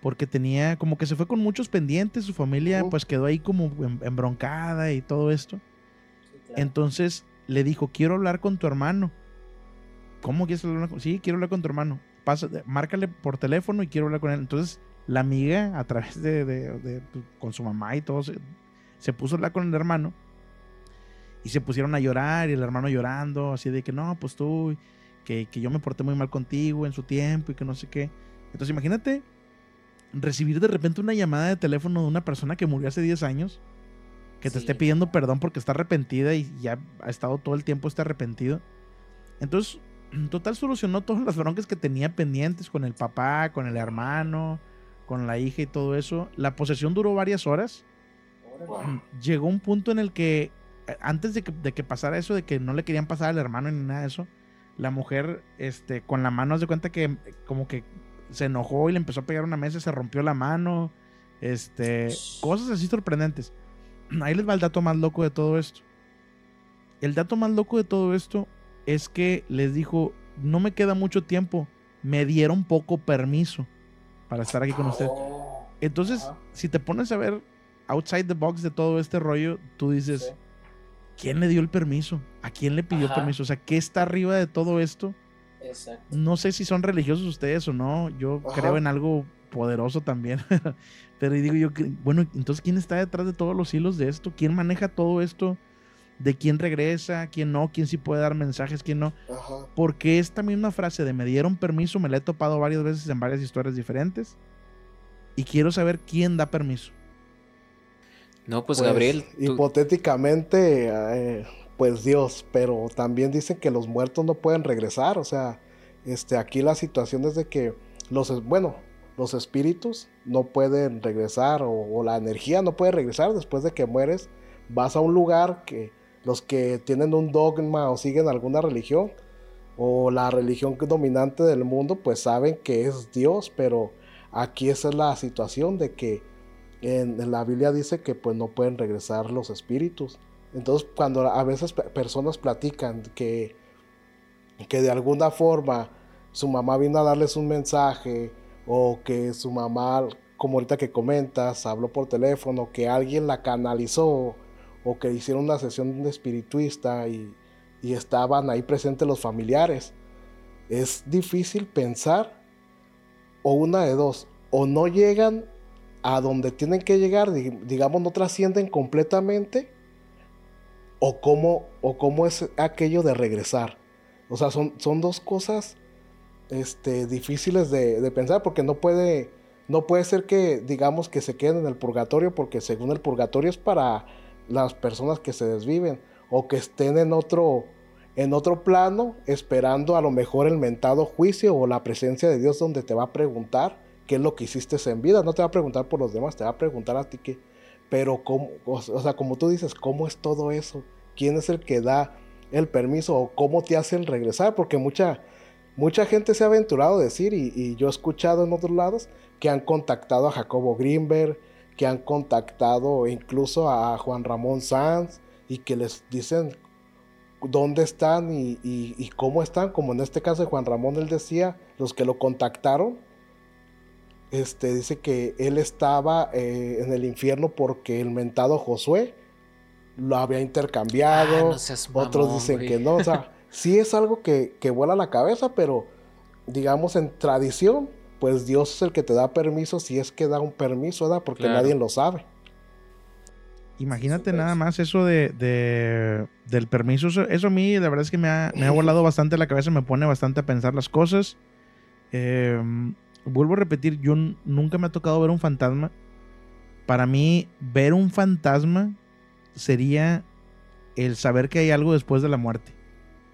porque tenía como que se fue con muchos pendientes, su familia pues quedó ahí como embroncada y todo esto. Entonces le dijo, quiero hablar con tu hermano. ¿Cómo quieres hablar con Sí, quiero hablar con tu hermano. Pasa, márcale por teléfono y quiero hablar con él. Entonces la amiga a través de, pues, con su mamá y todo se, se puso a hablar con el hermano. Y se pusieron a llorar y el hermano llorando, así de que no, pues tú, que, que yo me porté muy mal contigo en su tiempo y que no sé qué. Entonces imagínate recibir de repente una llamada de teléfono de una persona que murió hace 10 años, que te Sí. esté pidiendo perdón porque está arrepentida y ya ha estado todo el tiempo está arrepentido. Entonces, total solucionó todas las broncas que tenía pendientes con el papá, con el hermano, con la hija y todo eso. La posesión duró varias horas. Llegó un punto en el que, eh, antes de que, de que pasara eso, de que no le querían pasar al hermano ni nada de eso, la mujer, este, con la mano, haz de cuenta que como que se enojó y le empezó a pegar una mesa, se rompió la mano, este, cosas así sorprendentes. Ahí les va el dato más loco de todo esto. El dato más loco de todo esto es que les dijo, no me queda mucho tiempo, me dieron poco permiso para estar aquí con usted. Oh. Entonces, si te pones a ver outside the box de todo este rollo, tú dices. ¿quién le dio el permiso? ¿A quién le pidió Ajá. permiso? O sea, ¿qué está arriba de todo esto? Exacto. No sé si son religiosos ustedes o no. Yo Ajá. creo en algo poderoso también. Pero digo yo, que- bueno, entonces, ¿quién está detrás de todos los hilos de esto? ¿Quién maneja todo esto? ¿De quién regresa? ¿Quién no? ¿Quién sí puede dar mensajes? ¿Quién no? Ajá. Porque esta misma frase de me dieron permiso me la he topado varias veces en varias historias diferentes. Y quiero saber quién da permiso. No, pues, Pues, Gabriel, tú- Hipotéticamente, eh, pues Dios, pero también dicen que los muertos no pueden regresar. O sea, este, aquí la situación es de que los, bueno, los espíritus no pueden regresar o, o la energía no puede regresar después de que mueres. Vas a un lugar que los que tienen un dogma o siguen alguna religión o la religión dominante del mundo, pues saben que es Dios, pero aquí esa es la situación de que en, en la Biblia dice que pues no pueden regresar los espíritus. Entonces cuando a veces pe- personas platican que, que de alguna forma su mamá vino a darles un mensaje o que su mamá, como ahorita que comentas, habló por teléfono, que alguien la canalizó o que hicieron una sesión de espirituista y, y estaban ahí presentes los familiares. Es difícil pensar o una de dos, o no llegan a donde tienen que llegar, di- digamos, no trascienden completamente, o cómo, o cómo es aquello de regresar. O sea, son, son dos cosas este, difíciles de, pensar, porque no puede, no puede ser que, digamos, que se queden en el purgatorio, porque según el purgatorio es para las personas que se desviven, o que estén en otro, en otro plano, esperando a lo mejor el mentado juicio o la presencia de Dios donde te va a preguntar qué es lo que hiciste en vida. No te va a preguntar por los demás, te va a preguntar a ti qué. Pero, cómo, o, sea, como tú dices, ¿cómo es todo eso? ¿Quién es el que da el permiso o cómo te hacen regresar? Porque mucha, mucha gente se ha aventurado a decir, y, yo he escuchado en otros lados, que han contactado a Jacobo Greenberg, que han contactado incluso a Juan Ramón Sanz, y que les dicen dónde están y, y- y cómo están, como en este caso de Juan Ramón, él decía, los que lo contactaron, este, dice que él estaba eh, en el infierno porque el mentado Josué lo había intercambiado, Ah, no seas otros mamón, dicen güey. que no, o sea, sí es algo que, que vuela la cabeza, pero digamos en tradición, pues Dios es el que te da permiso si es que da un permiso, ¿verdad? Porque Claro. nadie lo sabe. Imagínate nada más eso de, de- del permiso. Eso, eso a mí, la verdad es que me ha, me ha volado bastante la cabeza, me pone bastante a pensar las cosas. Eh, vuelvo a repetir, yo nunca me ha tocado ver un fantasma. Para mí, ver un fantasma sería el saber que hay algo después de la muerte.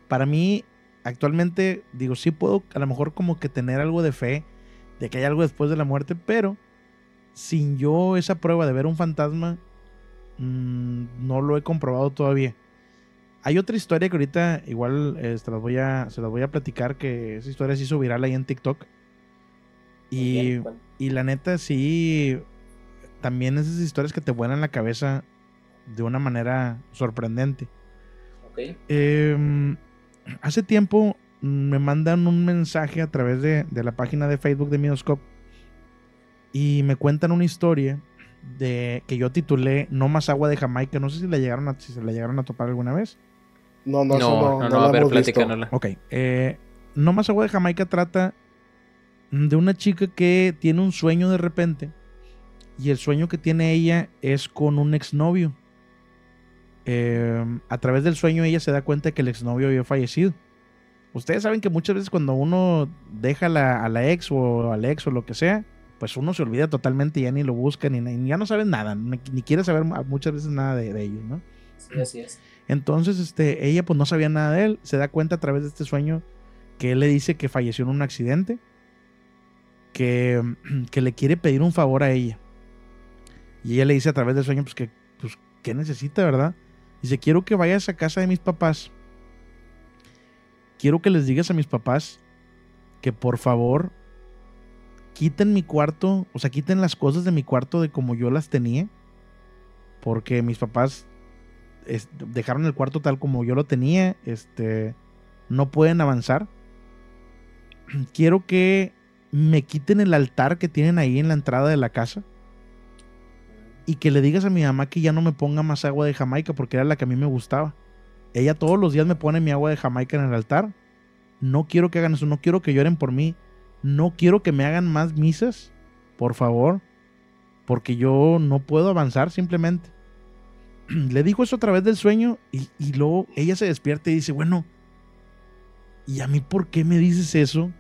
Para mí, actualmente, digo, sí puedo a lo mejor como que tener algo de fe de que hay algo después de la muerte, pero sin yo esa prueba de ver un fantasma, mm, no lo he comprobado todavía. Hay otra historia que ahorita igual eh, se, las voy a, se las voy a platicar, que esa historia se hizo viral ahí en TikTok. Y, y la neta, sí, también esas historias que te vuelan la cabeza de una manera sorprendente. Ok. Eh, hace tiempo me mandan un mensaje a través de, de la página de Facebook de Midoscope y me cuentan una historia de que yo titulé No más agua de Jamaica. No sé si la llegaron a, si se la llegaron a topar alguna vez. No, no, No, no, no, no, no a ver, platícanosla. Ok. eh, no más agua de Jamaica trata de una chica que tiene un sueño de repente y el sueño que tiene ella es con un exnovio. em, a través del sueño ella se da cuenta que el exnovio había fallecido. Ustedes saben que muchas veces cuando uno deja a la ex o al ex o lo que sea, pues uno se olvida totalmente y ya ni lo busca, ni, ya no saben nada, ni, quiere saber muchas veces nada de, ellos, ¿no? Sí, así es. Entonces, este, ella pues no sabía nada de él, se da cuenta a través de este sueño que él le dice que falleció en un accidente, que, le quiere pedir un favor a ella. Y ella le dice a través del sueño, pues que, pues, ¿qué necesita, verdad? Dice, quiero que vayas a casa de mis papás. Quiero que les digas a mis papás que por favor quiten mi cuarto, o sea, quiten las cosas de mi cuarto de como yo las tenía. Porque mis papás dejaron el cuarto tal como yo lo tenía. Este, no pueden avanzar. Quiero que me quiten el altar que tienen ahí en la entrada de la casa. Y que le digas a mi mamá que ya no me ponga más agua de Jamaica porque era la que a mí me gustaba. Ella todos los días me pone mi agua de Jamaica en el altar. No quiero que hagan eso, no quiero que lloren por mí. No quiero que me hagan más misas, por favor. Porque yo no puedo avanzar simplemente. Le dijo eso a través del sueño y, y luego ella se despierta y dice, bueno, ¿y a mí por qué me dices eso?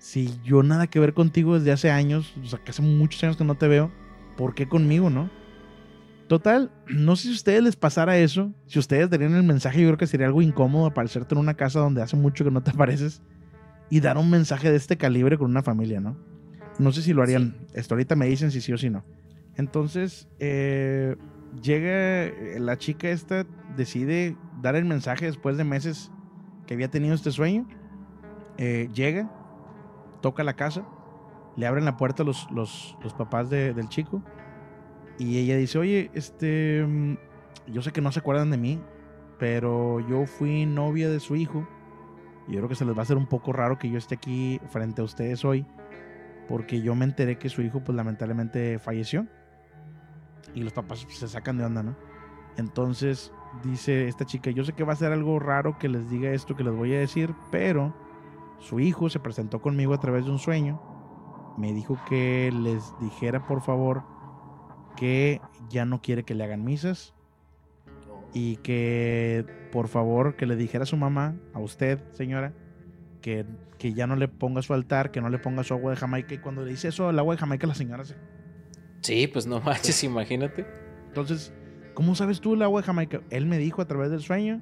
Si yo nada que ver contigo desde hace años, o sea, que hace muchos años que no te veo, ¿por qué conmigo, no? Total, no sé si a ustedes les pasara eso, si ustedes darían el mensaje, yo creo que sería algo incómodo aparecerte en una casa donde hace mucho que no te apareces y dar un mensaje de este calibre con una familia, ¿no? No sé si lo harían. Esto ahorita me dicen si sí o si no. Entonces, eh, llega eh, la chica esta, decide dar el mensaje después de meses que había tenido este sueño. Eh, llega, toca la casa, le abren la puerta los, los, los papás del chico y ella dice, oye, este, mm, yo sé que no se acuerdan de mí, pero yo fui novia de su hijo. Y yo creo que se les va a hacer un poco raro que yo esté aquí frente a ustedes hoy, porque yo me enteré que su hijo, pues lamentablemente falleció. Y los papás se sacan de onda, ¿no? Entonces dice esta chica, yo sé que va a ser algo raro que les diga esto que les voy a decir, pero su hijo se presentó conmigo a través de un sueño. Me dijo que les dijera por favor que ya no quiere que le hagan misas y que por favor que le dijera a su mamá, a usted señora, que, que ya no le ponga su altar, que no le ponga su agua de Jamaica y cuando le dice eso el agua de Jamaica la señora se... Sí, pues no manches, imagínate. Entonces, ¿cómo sabes tú el agua de Jamaica? Él me dijo a través del sueño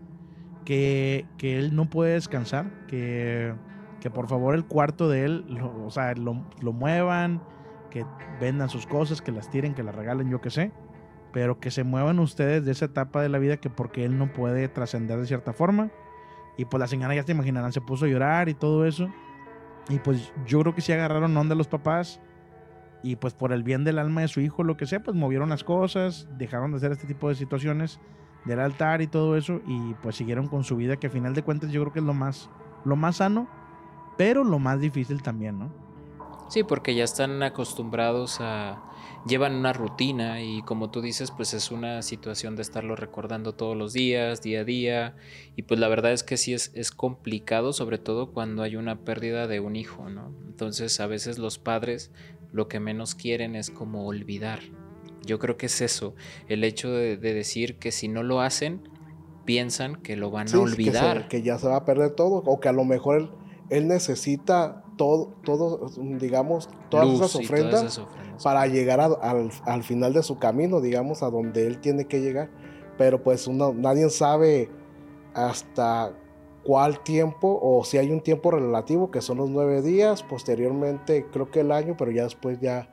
que, que él no puede descansar, que que por favor el cuarto de él, lo, o sea, lo, lo, muevan, que vendan sus cosas, que las tiren, que las regalen, yo qué sé, pero que se muevan ustedes de esa etapa de la vida que porque él no puede trascender de cierta forma. Y pues la señora ya te imaginarán, se puso a llorar y todo eso. Y pues yo creo que sí agarraron onda los papás. Y pues por el bien del alma de su hijo, lo que sea, pues movieron las cosas, dejaron de hacer este tipo de situaciones del altar y todo eso. Y pues siguieron con su vida, que a final de cuentas yo creo que es lo más, lo más sano pero lo más difícil también, ¿no? Sí, porque ya están acostumbrados a... llevan una rutina y como tú dices, pues es una situación de estarlo recordando todos los días, día a día, y pues la verdad es que sí es, es complicado, sobre todo cuando hay una pérdida de un hijo, ¿no? Entonces a veces los padres lo que menos quieren es como olvidar. Yo creo que es eso, el hecho de, decir que si no lo hacen, piensan que lo van a olvidar. Que, que, ya se va a perder todo, o que a lo mejor él necesita todo, todo digamos, todas, esas ofrendas, para llegar al, final de su camino, digamos, a donde él tiene que llegar. Pero pues uno, nadie sabe hasta cuál tiempo o si hay un tiempo relativo que son los nueve días, posteriormente creo que el año, pero ya después ya,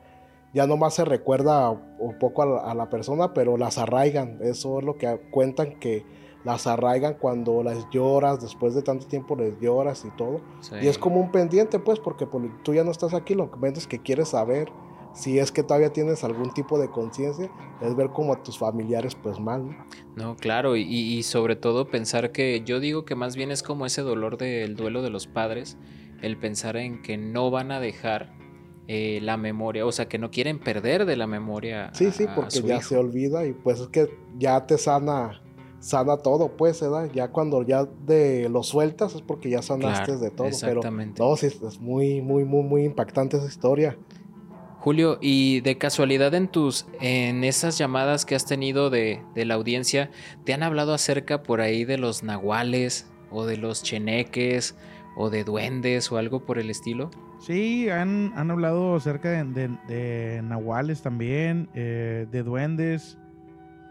ya nomás se recuerda un poco a la persona, pero las arraigan. Eso es lo que cuentan que las arraigan cuando las lloras, después de tanto tiempo les lloras y todo. Y es como un pendiente, pues, porque pues, tú ya no estás aquí, lo que es que quieres saber si es que todavía tienes algún tipo de conciencia, es ver como a tus familiares pues mal. ¿no? No, claro, y, sobre todo pensar que yo digo que más bien es como ese dolor del duelo de los padres, el pensar en que no van a dejar eh, la memoria, o sea, que no quieren perder de la memoria. Sí, sí, porque ya se olvida y pues es que ya te sana sana todo, pues, ¿verdad? Ya cuando ya de lo sueltas es porque ya sanaste de todo. Exactamente. Pero no, sí, es muy, muy, muy, muy impactante esa historia. Julio, y de casualidad en tus, en esas llamadas que has tenido de, de, la audiencia, ¿te han hablado acerca por ahí de los nahuales o de los cheneques o de duendes o algo por el estilo? Sí, han, han hablado acerca de, de, nahuales también, eh, de duendes,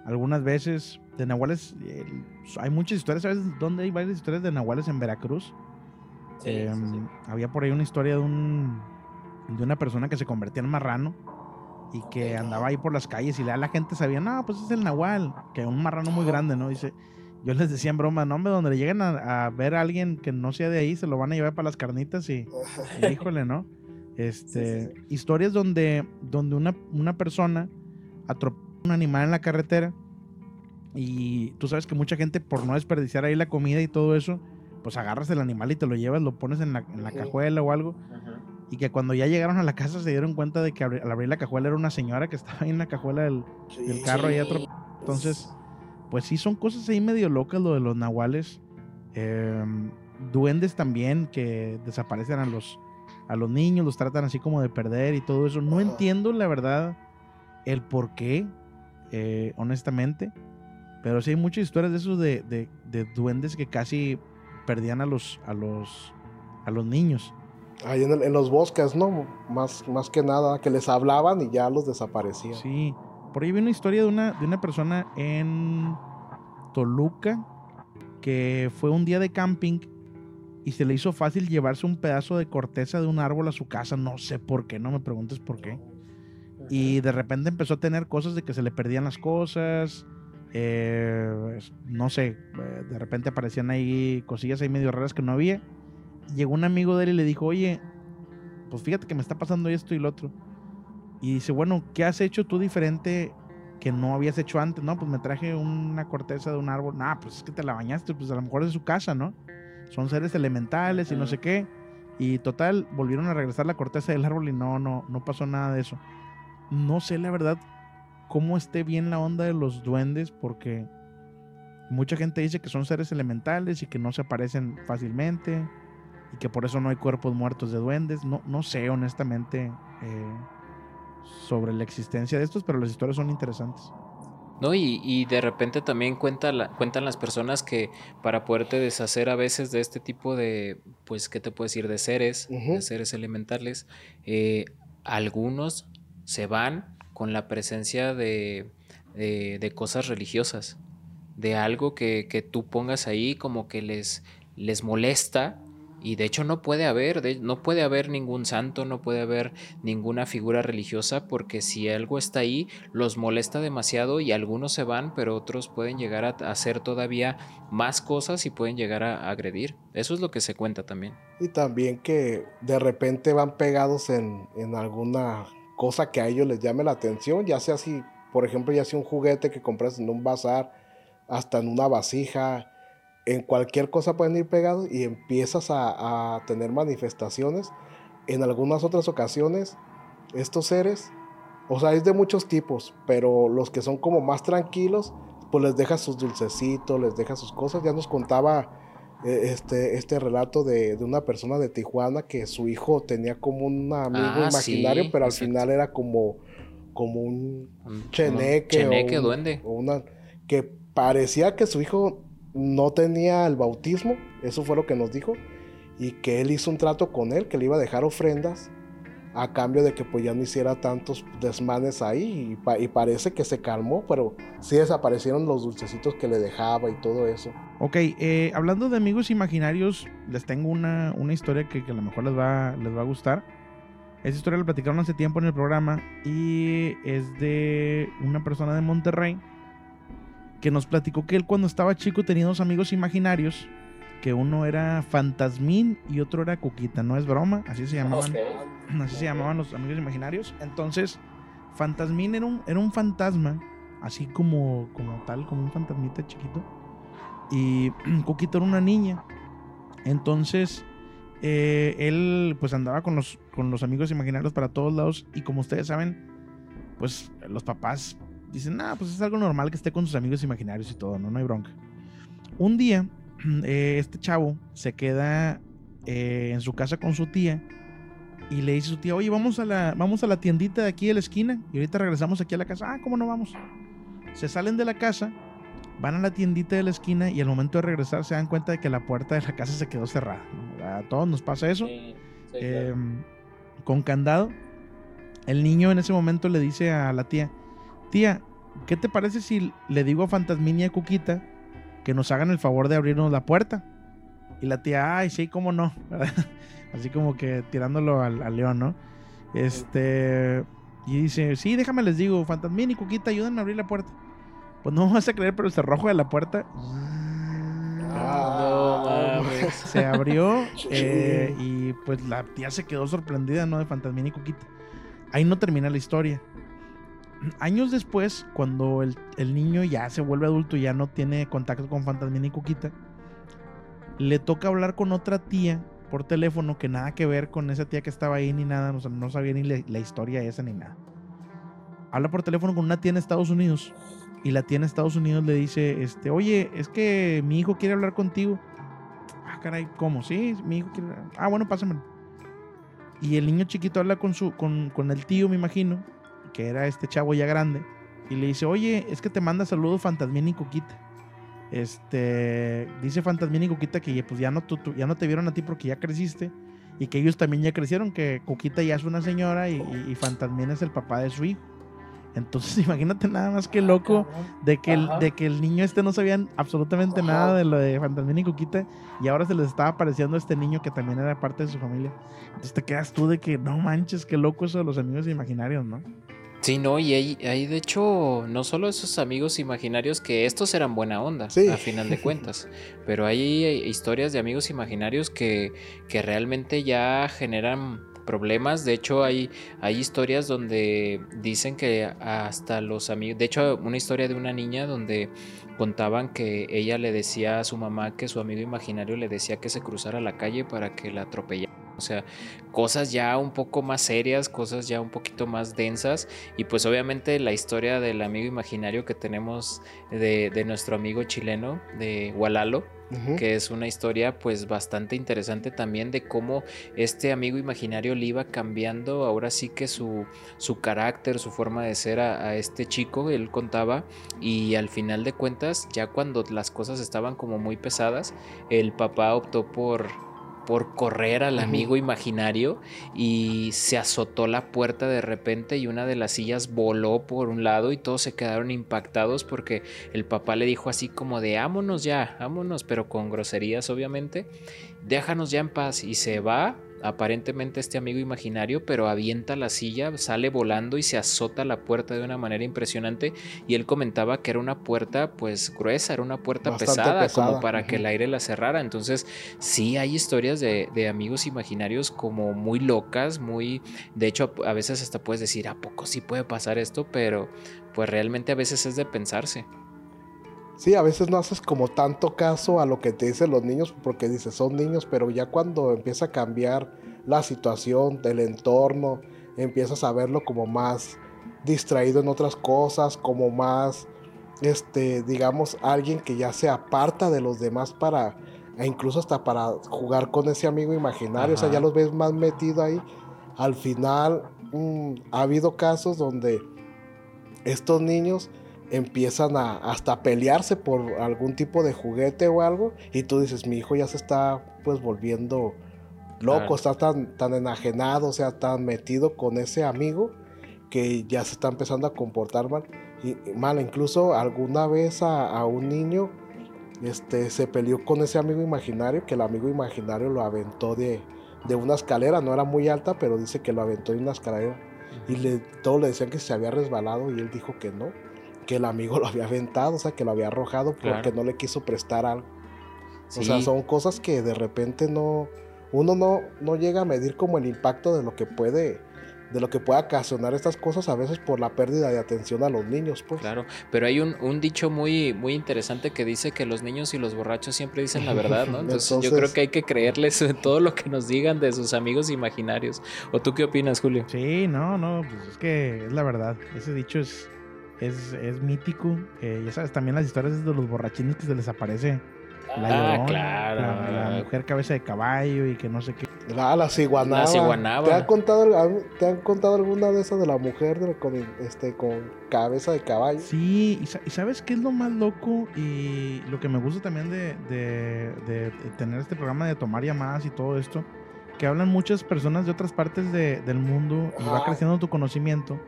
algunas veces. De nahuales, eh, hay muchas historias, ¿sabes dónde hay varias historias de nahuales en Veracruz? Eh, había por ahí una historia de un de una persona que se convertía en marrano y que andaba ahí por las calles y la gente sabía, no, pues es el nahual, que un marrano muy grande, ¿no? Dice, yo les decía en broma, no, hombre, donde le lleguen a, ver a alguien que no sea de ahí, se lo van a llevar para las carnitas y, híjole, ¿no? Este, historias donde, donde una, una persona atropella un animal en la carretera y tú sabes que mucha gente por no desperdiciar ahí la comida y todo eso, pues agarras el animal y te lo llevas, lo pones en la, en la cajuela o algo. Y que cuando ya llegaron a la casa se dieron cuenta de que al abrir la cajuela era una señora que estaba ahí en la cajuela del, carro y otro. Entonces, pues sí, son cosas ahí medio locas lo de los nahuales. Em, duendes también que desaparecen a los, a los niños, los tratan así como de perder y todo eso. No entiendo la verdad el por qué, eh, honestamente. Pero sí hay muchas historias de esos de, de, duendes que casi perdían a los, a los, a los niños. Ahí en, los bosques, ¿no? Más, más que nada, que les hablaban y ya los desaparecían. Sí. Por ahí vi una historia de una, de una persona en Toluca que fue un día de camping y se le hizo fácil llevarse un pedazo de corteza de un árbol a su casa. No sé por qué, no me preguntes por qué. Y de repente empezó a tener cosas de que se le perdían las cosas. Eh, no sé, eh, de repente aparecían ahí cosillas ahí medio raras que no había llegó un amigo de él y le dijo, oye, pues fíjate que me está pasando esto y lo otro. Y dice, bueno, ¿qué has hecho tú diferente que no habías hecho antes? No, pues me traje una corteza de un árbol. Nah, pues es que te la bañaste, pues a lo mejor es su casa, ¿no? Son seres elementales y no sé qué. Y total, volvieron a regresar la corteza del árbol y no, no, no pasó nada de eso. No sé la verdad cómo esté bien la onda de los duendes porque mucha gente dice que son seres elementales y que no se aparecen fácilmente y que por eso no hay cuerpos muertos de duendes. No, no sé honestamente eh, sobre la existencia de estos, pero las historias son interesantes. No, y, de repente también cuenta cuentan las personas que para poderte deshacer a veces de este tipo de, pues, ¿qué te puedo decir? De seres, de seres elementales, eh, algunos se van con la presencia de, de, cosas religiosas, de algo que, que, tú pongas ahí como que les, les molesta y de hecho no puede haber, no puede haber ningún santo, no puede haber ninguna figura religiosa porque si algo está ahí los molesta demasiado y algunos se van, pero otros pueden llegar a hacer todavía más cosas y pueden llegar a agredir. Eso es lo que se cuenta también. Y también que de repente van pegados en, en alguna cosa que a ellos les llame la atención, ya sea si, por ejemplo, ya sea un juguete que compras en un bazar, hasta en una vasija, en cualquier cosa pueden ir pegados y empiezas a, tener manifestaciones. En algunas otras ocasiones, estos seres, o sea, es de muchos tipos, pero los que son como más tranquilos, pues les deja sus dulcecitos, les deja sus cosas. Ya nos contaba este, este relato de, una persona de Tijuana que su hijo tenía como un amigo ah, imaginario, pero al final era como, como un, cheneque. cheneque, duende. O una, que parecía que su hijo no tenía el bautismo, eso fue lo que nos dijo, y que él hizo un trato con él, que le iba a dejar ofrendas a cambio de que pues ya no hiciera tantos desmanes ahí y, parece que se calmó, pero sí desaparecieron los dulcecitos que le dejaba y todo eso. Ok, eh, hablando de amigos imaginarios, les tengo una, historia que, a lo mejor les va, les va a gustar. Esa historia la platicaron hace tiempo en el programa y es de una persona de Monterrey que nos platicó que él cuando estaba chico tenía dos amigos imaginarios, que uno era Fantasmín y otro era Cuquita, no es broma, así se llamaban. Así se llamaban los amigos imaginarios. Entonces, Fantasmín era un, era un fantasma, así como, como tal, como un fantasmita chiquito. Y Cuquita era una niña. Entonces, eh, él pues andaba con los, con los amigos imaginarios para todos lados. Y como ustedes saben, pues los papás dicen, ah, pues es algo normal que esté con sus amigos imaginarios y todo, no, no hay bronca. Un día, eh, este chavo se queda eh, en su casa con su tía Y le dice a su tía, oye, vamos a la, vamos a la tiendita de aquí de la esquina y ahorita regresamos aquí a la casa. Ah, ¿cómo no vamos? Se salen de la casa, van a la tiendita de la esquina y al momento de regresar se dan cuenta de que la puerta de la casa se quedó cerrada. A todos nos pasa eso. Em, con candado. El niño en ese momento le dice a la tía, tía, ¿qué te parece si le digo a Fantasmini y a Cuquita que nos hagan el favor de abrirnos la puerta? Y la tía, ay, sí, cómo no. Así como que tirándolo al, león, ¿no? Este. Y dice, sí, déjame les digo, Fantasmini y Cuquita, ayúdenme a abrir la puerta. Pues no vas a creer, pero el cerrojo de la puerta. Ah, se abrió eh, y pues la tía se quedó sorprendida, ¿no? De Fantasmini y Cuquita. Ahí no termina la historia. Años después, cuando el, el niño ya se vuelve adulto y ya no tiene contacto con Fantasmini y Cuquita, le toca hablar con otra tía por teléfono que nada que ver con esa tía que estaba ahí ni nada, no, sabía ni la, historia esa ni nada. Habla por teléfono con una tía en Estados Unidos y la tía en Estados Unidos le dice, este, oye, es que mi hijo quiere hablar contigo. Ah, caray, ¿cómo? Sí, mi hijo quiere... Ah, bueno, pásamelo. Y el niño chiquito habla con, su, con, con el tío, me imagino, que era este chavo ya grande, y le dice, oye, es que te manda saludos Fantasmín y Coquita. Este, dice Fantasmín y Coquita que pues ya no, ya no te vieron a ti porque ya creciste y que ellos también ya crecieron, que Coquita ya es una señora y, y, Fantasmín es el papá de su hijo. Entonces imagínate nada más que loco de que, el, de que el niño este no sabían absolutamente nada de lo de Fantasmín y Coquita y ahora se les estaba apareciendo este niño que también era parte de su familia. Entonces te quedas tú de que no manches, qué loco eso de los amigos imaginarios, ¿no? Sí, no, y hay, hay, de hecho no solo esos amigos imaginarios que estos eran buena onda, a final de cuentas, pero hay historias de amigos imaginarios que, que realmente ya generan problemas. De hecho, hay, hay historias donde dicen que hasta los amigos, de hecho, una historia de una niña donde contaban que ella le decía a su mamá que su amigo imaginario le decía que se cruzara la calle para que la atropellara. O sea, cosas ya un poco más serias, cosas ya un poquito más densas. Y pues obviamente la historia del amigo imaginario que tenemos de, nuestro amigo chileno, de Walalo, que es una historia pues bastante interesante también de cómo este amigo imaginario le iba cambiando ahora sí que su, su carácter, su forma de ser a, a este chico, él contaba y al final de cuentas ya cuando las cosas estaban como muy pesadas, el papá optó por por correr al amigo imaginario y se azotó la puerta de repente y una de las sillas voló por un lado y todos se quedaron impactados porque el papá le dijo así como de ámonos ya, ámonos, pero con groserías obviamente, déjanos ya en paz y se va aparentemente este amigo imaginario, pero avienta la silla, sale volando y se azota la puerta de una manera impresionante. Y él comentaba que era una puerta pues gruesa, era una puerta pesada, como para que el aire la cerrara. Entonces sí hay historias de, de, amigos imaginarios como muy locas, muy... De hecho a veces hasta puedes decir, ¿a poco sí puede pasar esto? Pero pues realmente a veces es de pensarse. Sí, a veces no haces como tanto caso a lo que te dicen los niños porque dices son niños, pero ya cuando empieza a cambiar la situación, del entorno, empiezas a verlo como más distraído en otras cosas, como más, este, digamos, alguien que ya se aparta de los demás para, e incluso hasta para jugar con ese amigo imaginario, o sea, ya los ves más metido ahí. Al final, mm, ha habido casos donde estos niños empiezan a hasta pelearse por algún tipo de juguete o algo y tú dices mi hijo ya se está pues volviendo loco, está tan, tan enajenado, o sea, tan metido con ese amigo que ya se está empezando a comportar mal. Y, mal, incluso alguna vez a, un niño este, se peleó con ese amigo imaginario, que el amigo imaginario lo aventó de, de una escalera, no era muy alta, pero dice que lo aventó de una escalera. Y le, todos le decían que se había resbalado y él dijo que no que el amigo lo había aventado, o sea, que lo había arrojado porque no le quiso prestar algo. O sea, son cosas que de repente no, uno no, no llega a medir como el impacto de lo que puede, de lo que puede ocasionar estas cosas a veces por la pérdida de atención a los niños, pues. Claro, pero hay un, un dicho muy, muy interesante que dice que los niños y los borrachos siempre dicen la verdad, ¿no? Entonces, yo creo que hay que creerles todo lo que nos digan de sus amigos imaginarios. ¿O tú qué opinas, Julio? Sí, no, no, pues es que es la verdad. Ese dicho es, es, es mítico. ya sabes, también las historias de los borrachines que se les aparece La Ah, Llorona, claro. La, la mujer cabeza de caballo y que no sé qué. La, la ciguanaba. La ciguanaba. ¿Te han, contado, ¿Te han contado alguna de esas de la mujer de- con, este, con cabeza de caballo? Sí, y, sa- y ¿sabes qué es lo más loco? Y lo que me gusta también de, de- tener este programa de tomar llamadas y todo esto, que hablan muchas personas de otras partes de- del mundo y va creciendo tu conocimiento.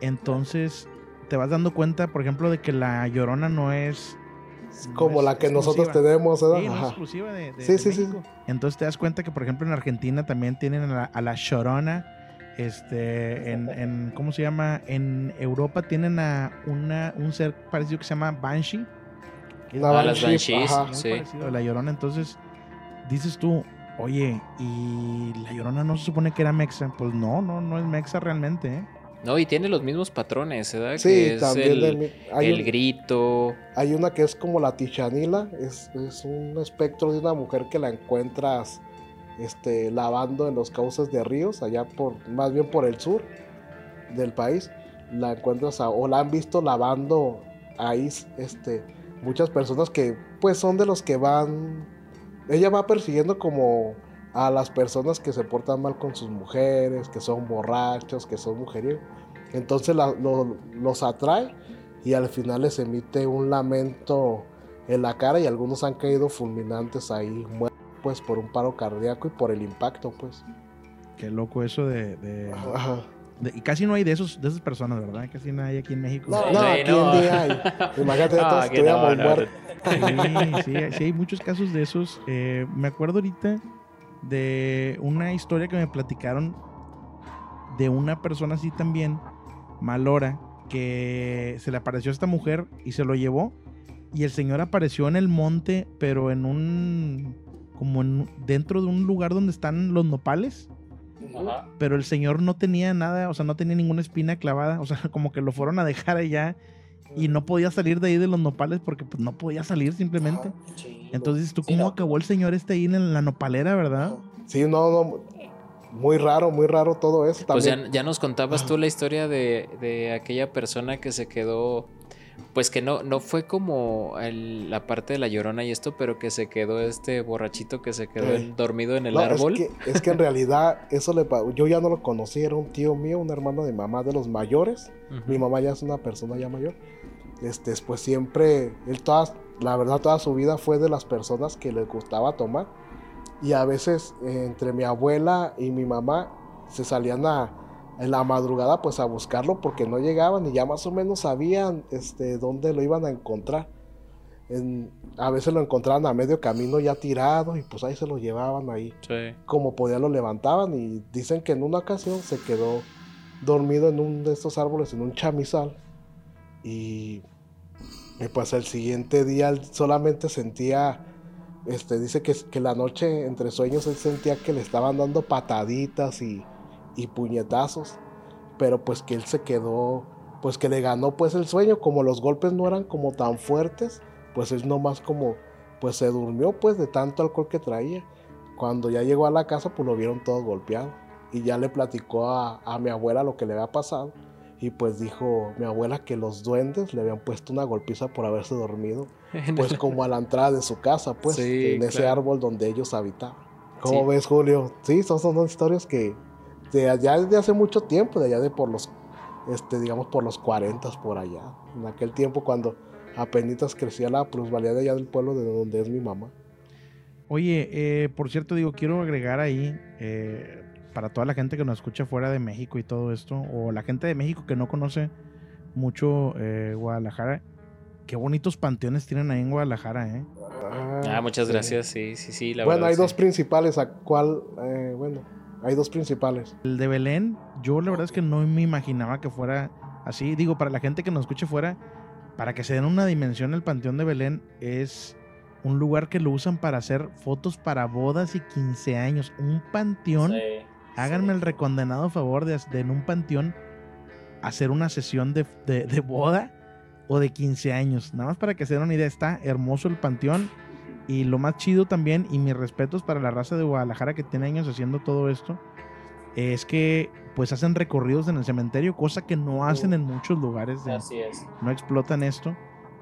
Entonces te vas dando cuenta, por ejemplo, de que la llorona no es... no Como es la que nosotros tenemos, ¿verdad? Sí, no es Ajá. exclusiva de, de- Sí, de sí, sí. Entonces te das cuenta que, por ejemplo, en Argentina también tienen a la, a la Llorona. Este, en, en- ¿cómo se llama? En Europa tienen a una, un ser parecido que se llama Banshee. Una Ah, las Banshee, Banshees, ajá. sí. parecido a la Llorona. Entonces dices tú, oye, ¿y la Llorona no se supone que era Mexa? Pues no, no, no es Mexa realmente, ¿eh? No, y tiene los mismos patrones, ¿verdad? Sí, que es también el, del hay, el un- grito. hay una que es como la tichanila, es, es un espectro de una mujer que la encuentras este, lavando en los cauces de ríos, allá por, más bien por el sur del país, la encuentras a- o la han visto lavando ahí este, muchas personas que pues son de los que van, ella va persiguiendo como a las personas que se portan mal con sus mujeres, que son borrachos, que son mujeriegos. Entonces la- lo- los atrae y al final les emite un lamento en la cara y algunos han caído fulminantes ahí, muertos pues por un paro cardíaco y por el impacto pues. Qué loco eso de... de- Ajá. de- y casi no hay de, esos, de esas personas, ¿verdad? Casi no hay aquí en México. No, no, aquí no. en día hay. Imagínate, Ah, todos no, no. Sí, sí, sí, hay muchos casos de esos. Eh, me acuerdo ahorita de una historia que me platicaron de una persona así también, Malora, que se le apareció a esta mujer y se lo llevó. Y el señor apareció en el monte, pero en un. como en, dentro de un lugar donde están los nopales. Pero el señor no tenía nada, o sea, no tenía ninguna espina clavada. O sea, como que lo fueron a dejar allá y no podía salir de ahí de los nopales porque pues no podía salir simplemente. Entonces, ¿tú Sí, cómo no. acabó el señor este ahí en la nopalera, verdad? Sí, no, no. Muy raro, muy raro todo eso. Pues También, ya, ya nos contabas tú la historia de, de aquella persona que se quedó, pues que no, no fue como el- la parte de la llorona y esto, pero que se quedó este borrachito que se quedó Eh. dormido en el No, árbol. Es que, es que en realidad eso le yo ya no lo conocí, era un tío mío, un hermano de mamá de los mayores. Mi mamá ya es una persona ya mayor. Este, pues siempre, él toda, la verdad toda su vida fue de las personas que les gustaba tomar. Y a veces eh, entre mi abuela y mi mamá se salían a, en la madrugada pues a buscarlo porque no llegaban y ya más o menos sabían este, dónde lo iban a encontrar. En- a veces lo encontraban a medio camino ya tirado y pues ahí se lo llevaban ahí Sí. como podían lo levantaban y dicen que en una ocasión se quedó dormido en un de estos árboles, en un chamizal y, y pues el siguiente día solamente sentía, este, dice que, que la noche entre sueños él sentía que le estaban dando pataditas y, y puñetazos, pero pues que él se quedó, pues que le ganó pues el sueño, como los golpes no eran como tan fuertes, pues él nomás como, pues se durmió pues de tanto alcohol que traía. Cuando ya llegó a la casa, pues lo vieron todo golpeado. Y ya le platicó a, a mi abuela lo que le había pasado. Y pues dijo mi abuela que los duendes le habían puesto una golpiza por haberse dormido. Pues como a la entrada de su casa, pues, Sí, en ese claro. árbol donde ellos habitaban. ¿Cómo Sí. ves, Julio? Sí, son, son historias que de allá de hace mucho tiempo, de allá de por los, este, digamos, por los 40 por allá. En aquel tiempo cuando apenas crecía la plusvalía de allá del pueblo de donde es mi mamá. Oye, eh, por cierto, digo, quiero agregar ahí, eh, para toda la gente que nos escucha fuera de México y todo esto, o la gente de México que no conoce mucho eh, Guadalajara, qué bonitos panteones tienen ahí en Guadalajara, ¿eh? Ah, muchas sí. gracias, sí, sí, sí, la bueno, verdad, hay sí. dos principales, ¿a cuál? Eh, bueno, hay dos principales. El de Belén, yo la verdad es que no me imaginaba que fuera así. Digo, para la gente que nos escuche fuera, para que se den una dimensión, el Panteón de Belén es un lugar que lo usan para hacer fotos para bodas y 15 años. Un panteón. Sí, Háganme el recondenado favor de, de en un panteón hacer una sesión de, de- de boda o de 15 años. Nada más para que se den una idea. Está hermoso el panteón. Y lo más chido también, y mis respetos para la raza de Guadalajara que tiene años haciendo todo esto, es que pues hacen recorridos en el cementerio, cosa que no hacen en muchos lugares. de- Así es. no explotan esto.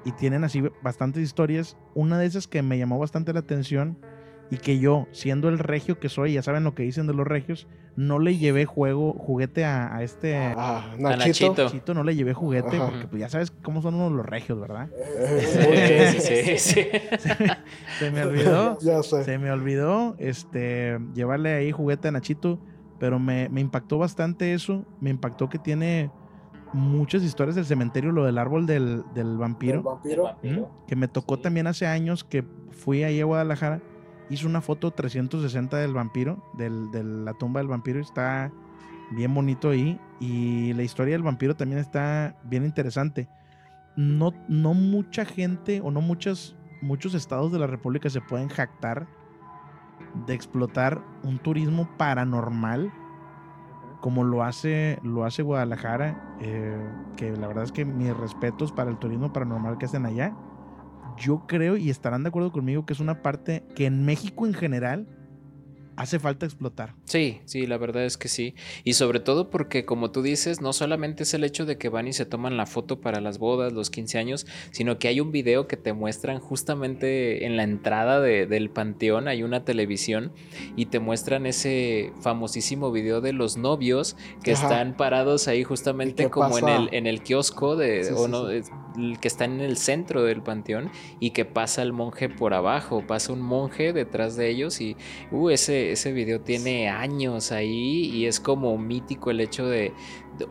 y tienen así bastantes historias. Una de esas que me llamó bastante la atención y que yo, siendo el regio que soy, ya saben lo que dicen de los regios, no le llevé juego, juguete a, este Ah, A Nachito. Nachito. Chito, no le llevé juguete Ajá. porque pues, ya sabes cómo son unos los regios, ¿verdad? Eh, Sí, sí, sí. Se me olvidó. ya sé. Se me olvidó este llevarle ahí juguete a Nachito, pero me, me impactó bastante eso. Me impactó que tiene muchas historias del cementerio, lo del árbol del, del El vampiro. vampiro. Ujú, Que me tocó Sí. también hace años que fui ahí a Guadalajara. Hice una foto 360 del vampiro, del, de la tumba del vampiro. Está bien bonito ahí. Y la historia del vampiro también está bien interesante. No, no mucha gente o no muchas, muchos estados de la República se pueden jactar de explotar un turismo paranormal como lo hace, lo hace Guadalajara, eh, que la verdad es que mis respetos para el turismo paranormal que hacen allá. Yo creo y estarán de acuerdo conmigo que es una parte que en México en general hace falta explotar. Sí, sí, la verdad es que sí. Y sobre todo porque, como tú dices, no solamente es el hecho de que van y se toman la foto para las bodas, los 15 años, sino que hay un video que te muestran justamente en la entrada de- del panteón, hay una televisión, y te muestran ese famosísimo video de los novios que Ajá. están parados ahí ¿Y justamente como en el, en el kiosco de, Sí, o sí, no, sí. Que está en el centro del panteón y que pasa el monje por abajo, pasa un monje detrás de ellos y uh, ese, ese video tiene años ahí y es como mítico el hecho de,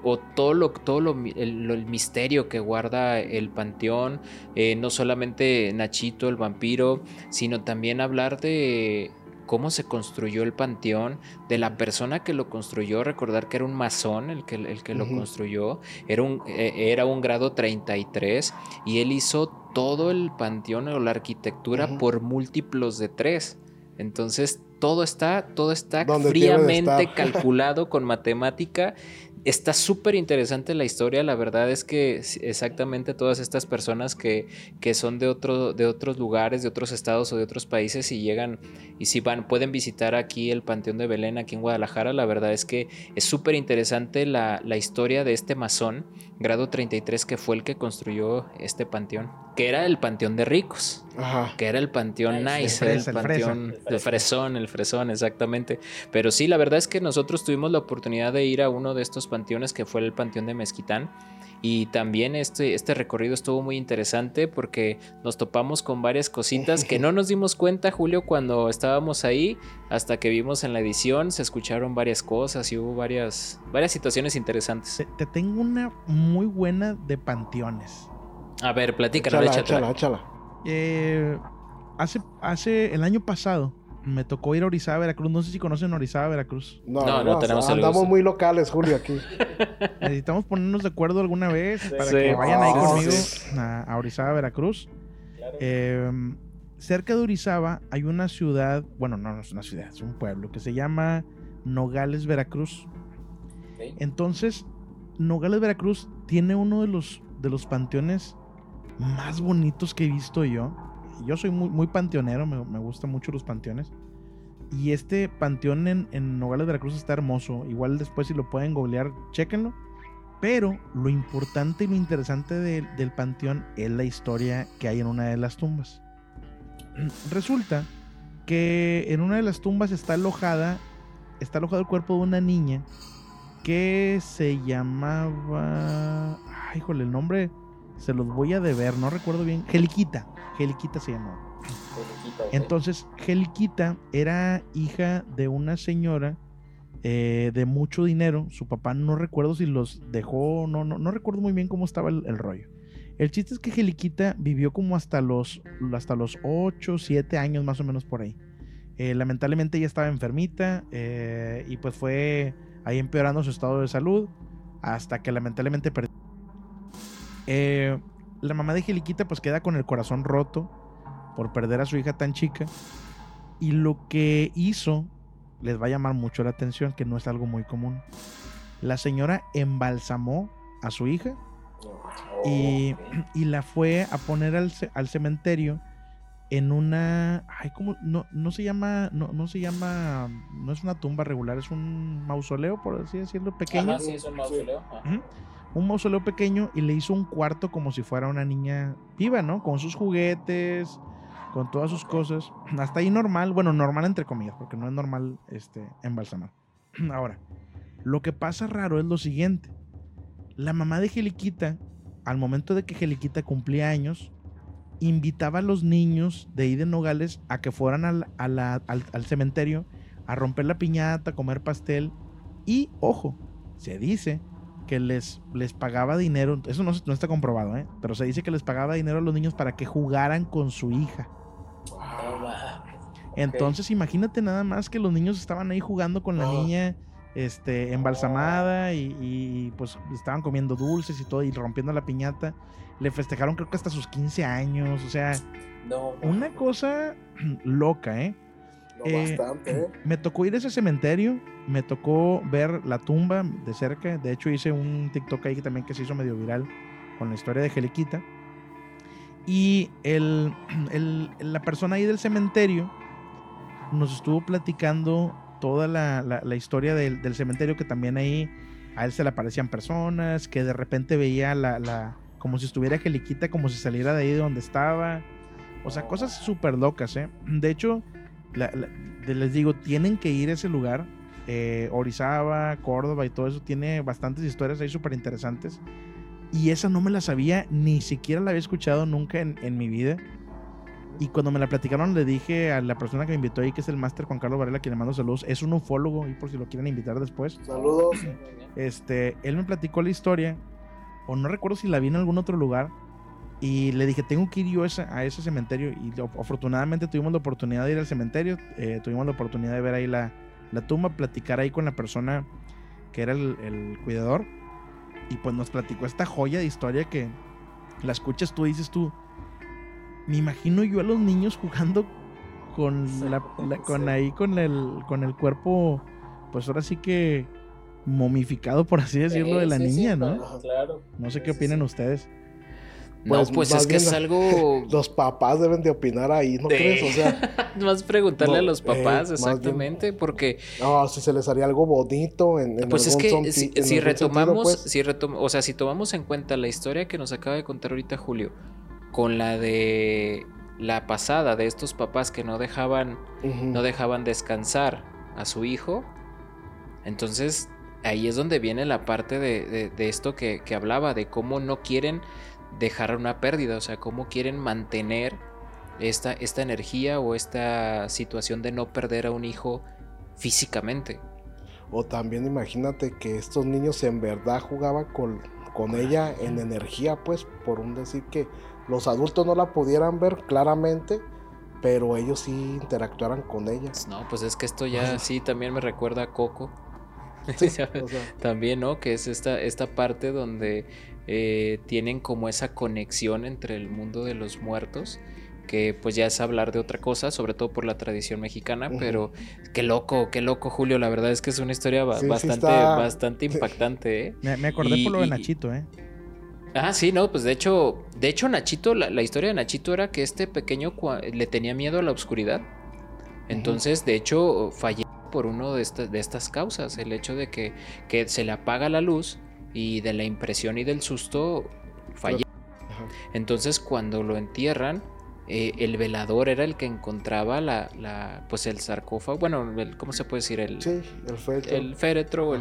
o todo lo, todo lo- el misterio que guarda el panteón, eh, no solamente Nachito el vampiro, sino también hablar de cómo se construyó el panteón, de la persona que lo construyó, recordar que era un masón el que, el que lo construyó, era un, eh, era un grado 33 y él hizo todo el panteón o la arquitectura por múltiplos de 3. Entonces todo está, todo está fríamente calculado con matemática. Está súper interesante la historia, la verdad es que exactamente todas estas personas que, que son de, otro, de otros lugares, de otros estados o de otros países y llegan y si van, pueden visitar aquí el Panteón de Belén, aquí en Guadalajara, la verdad es que es súper interesante la, la historia de este masón, grado 33, que fue el que construyó este panteón, que era el Panteón de Ricos Ajá. que era el panteón Nice, El fresa, el panteón el fresón, el fresón, exactamente. Pero sí, la verdad es que nosotros tuvimos la oportunidad de ir a uno de estos panteones que fue el panteón de Mezquitán. Y también este, este recorrido estuvo muy interesante porque nos topamos con varias cositas que no nos dimos cuenta, Julio, cuando estábamos ahí, hasta que vimos en la edición, se escucharon varias cosas y hubo varias, varias situaciones interesantes. Te, te tengo una muy buena de panteones. A ver, platícanos, échala, échala. Eh, hace, hace el año pasado me tocó ir a Orizaba, Veracruz. No sé si conocen Orizaba, Veracruz. No, No, no, no tenemos el Andamos gusto. muy locales, Julio, aquí. Necesitamos ponernos de acuerdo alguna vez para Sí. que vayan ahí Ah, conmigo sí. a, a Orizaba, Veracruz. Eh, cerca de Orizaba hay una ciudad, bueno, no, no es una ciudad, es un pueblo que se llama Nogales, Veracruz. Entonces, Nogales, Veracruz tiene uno de los, de los panteones más bonitos que he visto yo. Yo soy muy, muy panteonero, me, gustan mucho los panteones. Y este panteón en, en Nogales, Veracruz está hermoso. Igual después si lo pueden googlear, chéquenlo. Pero lo importante y lo interesante del- panteón es la historia que hay en una de las tumbas. Resulta que en una de las tumbas está alojada, está alojado el cuerpo de una niña que se llamaba, ay, híjole, el nombre se los voy a deber, no recuerdo bien, Geliquita, Geliquita se llamaba. Entonces, Geliquita era hija de una señora eh, de mucho dinero. Su papá no recuerdo si los dejó, no, no, no recuerdo muy bien cómo estaba el, el rollo. El chiste es que Geliquita vivió como hasta los, hasta los 8, 7 años más o menos por ahí. Eh, lamentablemente ella estaba enfermita eh, y pues fue ahí empeorando su estado de salud hasta que lamentablemente perdió. Eh, la mamá de Geliquita pues queda con el corazón roto por perder a su hija tan chica. Y lo que hizo les va a llamar mucho la atención, que no es algo muy común. La señora embalsamó a su hija y, y la fue a poner al, al cementerio en una. Ay, ¿cómo? No, no se llama. No, no se llama. No es una tumba regular, es un mausoleo, por así decirlo, pequeño. Ajá, sí, es un mausoleo. Un mausoleo pequeño y le hizo un cuarto como si fuera una niña viva, ¿no? Con sus juguetes, con todas sus cosas. Hasta ahí normal, bueno, normal entre comillas, porque no es normal este, embalsamar. Ahora, lo que pasa raro es lo siguiente. La mamá de Geliquita, al momento de que Geliquita cumplía años, invitaba a los niños de ahí de Nogales a que fueran al, al cementerio a romper la piñata, a comer pastel. Y, ojo, se dice que les, les pagaba dinero, eso no, no, está comprobado, ¿eh? pero se dice que les pagaba dinero a los niños para que jugaran con su hija. Entonces imagínate nada más que los niños estaban ahí jugando con la niña este, embalsamada y, pues estaban comiendo dulces y todo y rompiendo la piñata. Le festejaron creo que hasta sus 15 años, o sea, una cosa loca, ¿eh? Eh, ¿eh? Me tocó ir a ese cementerio, me tocó ver la tumba de cerca. De hecho, hice un TikTok ahí también que se hizo medio viral con la historia de Geliquita. Y el, la persona ahí del cementerio nos estuvo platicando toda la, historia del, cementerio, que también ahí a él se le aparecían personas, que de repente veía la, como si estuviera Geliquita, como si saliera de ahí de donde estaba. O sea, cosas súper locas, ¿eh? De hecho, les digo, tienen que ir a ese lugar. Eh, Orizaba, Córdoba y todo eso tiene bastantes historias ahí súper interesantes. Y esa no me la sabía, ni siquiera la había escuchado nunca en, mi vida. Y cuando me la platicaron, le dije a la persona que me invitó ahí, que es el máster Juan Carlos Varela, que le mando saludos. Es un ufólogo, y por si lo quieren invitar después. Saludos. Este, él me platicó la historia, o no recuerdo si la vi en algún otro lugar, y le dije, tengo que ir yo a ese, cementerio. Y afortunadamente tuvimos la oportunidad de ir al cementerio. Eh, tuvimos la oportunidad de ver ahí la, tumba, platicar ahí con la persona que era el, cuidador. Y pues nos platicó esta joya de historia que la escuchas tú, dices tú. Me imagino yo a los niños jugando con la, con ahí con el con el cuerpo pues ahora sí que momificado por así decirlo de la niña, ¿no? Claro. No sé qué opinan ustedes. No, pues, es que es algo. Los papás deben de opinar ahí, ¿no crees? O sea. más preguntarle a los papás, exactamente, porque. No, si se les haría algo bonito en. en pues es que si, retomamos, pues. si o sea, si tomamos en cuenta la historia que nos acaba de contar ahorita Julio, con la de la pasada de estos papás que no dejaban, no dejaban descansar a su hijo, entonces ahí es donde viene la parte de, esto que, que hablaba, de cómo no quieren dejar una pérdida, o sea, cómo quieren mantener esta, esta energía o esta situación de no perder a un hijo físicamente. O también imagínate que estos niños en verdad jugaban con, con ella en energía, pues, por un decir que los adultos no la pudieran ver claramente, pero ellos sí interactuaran con ella. No, pues es que esto ya sí también me recuerda a Coco. también, ¿no? Que es esta, esta parte donde eh, tienen como esa conexión entre el mundo de los muertos que pues ya es hablar de otra cosa, sobre todo por la tradición mexicana, pero qué loco, qué loco Julio, la verdad es que es una historia bastante, bastante impactante. ¿eh? Me, acordé por lo de Nachito, ¿eh? Ah, sí, no, pues de hecho, de hecho Nachito, la, historia de Nachito era que este pequeño le tenía miedo a la oscuridad, entonces de hecho falleció por uno de, estas de estas causas, el hecho de que, que se le apaga la luz y de la impresión y del susto falló. Entonces cuando lo entierran, eh, el velador era el que encontraba la, la pues el sarcófago, bueno, ¿cómo se puede decir? El, sí, el féretro. El féretro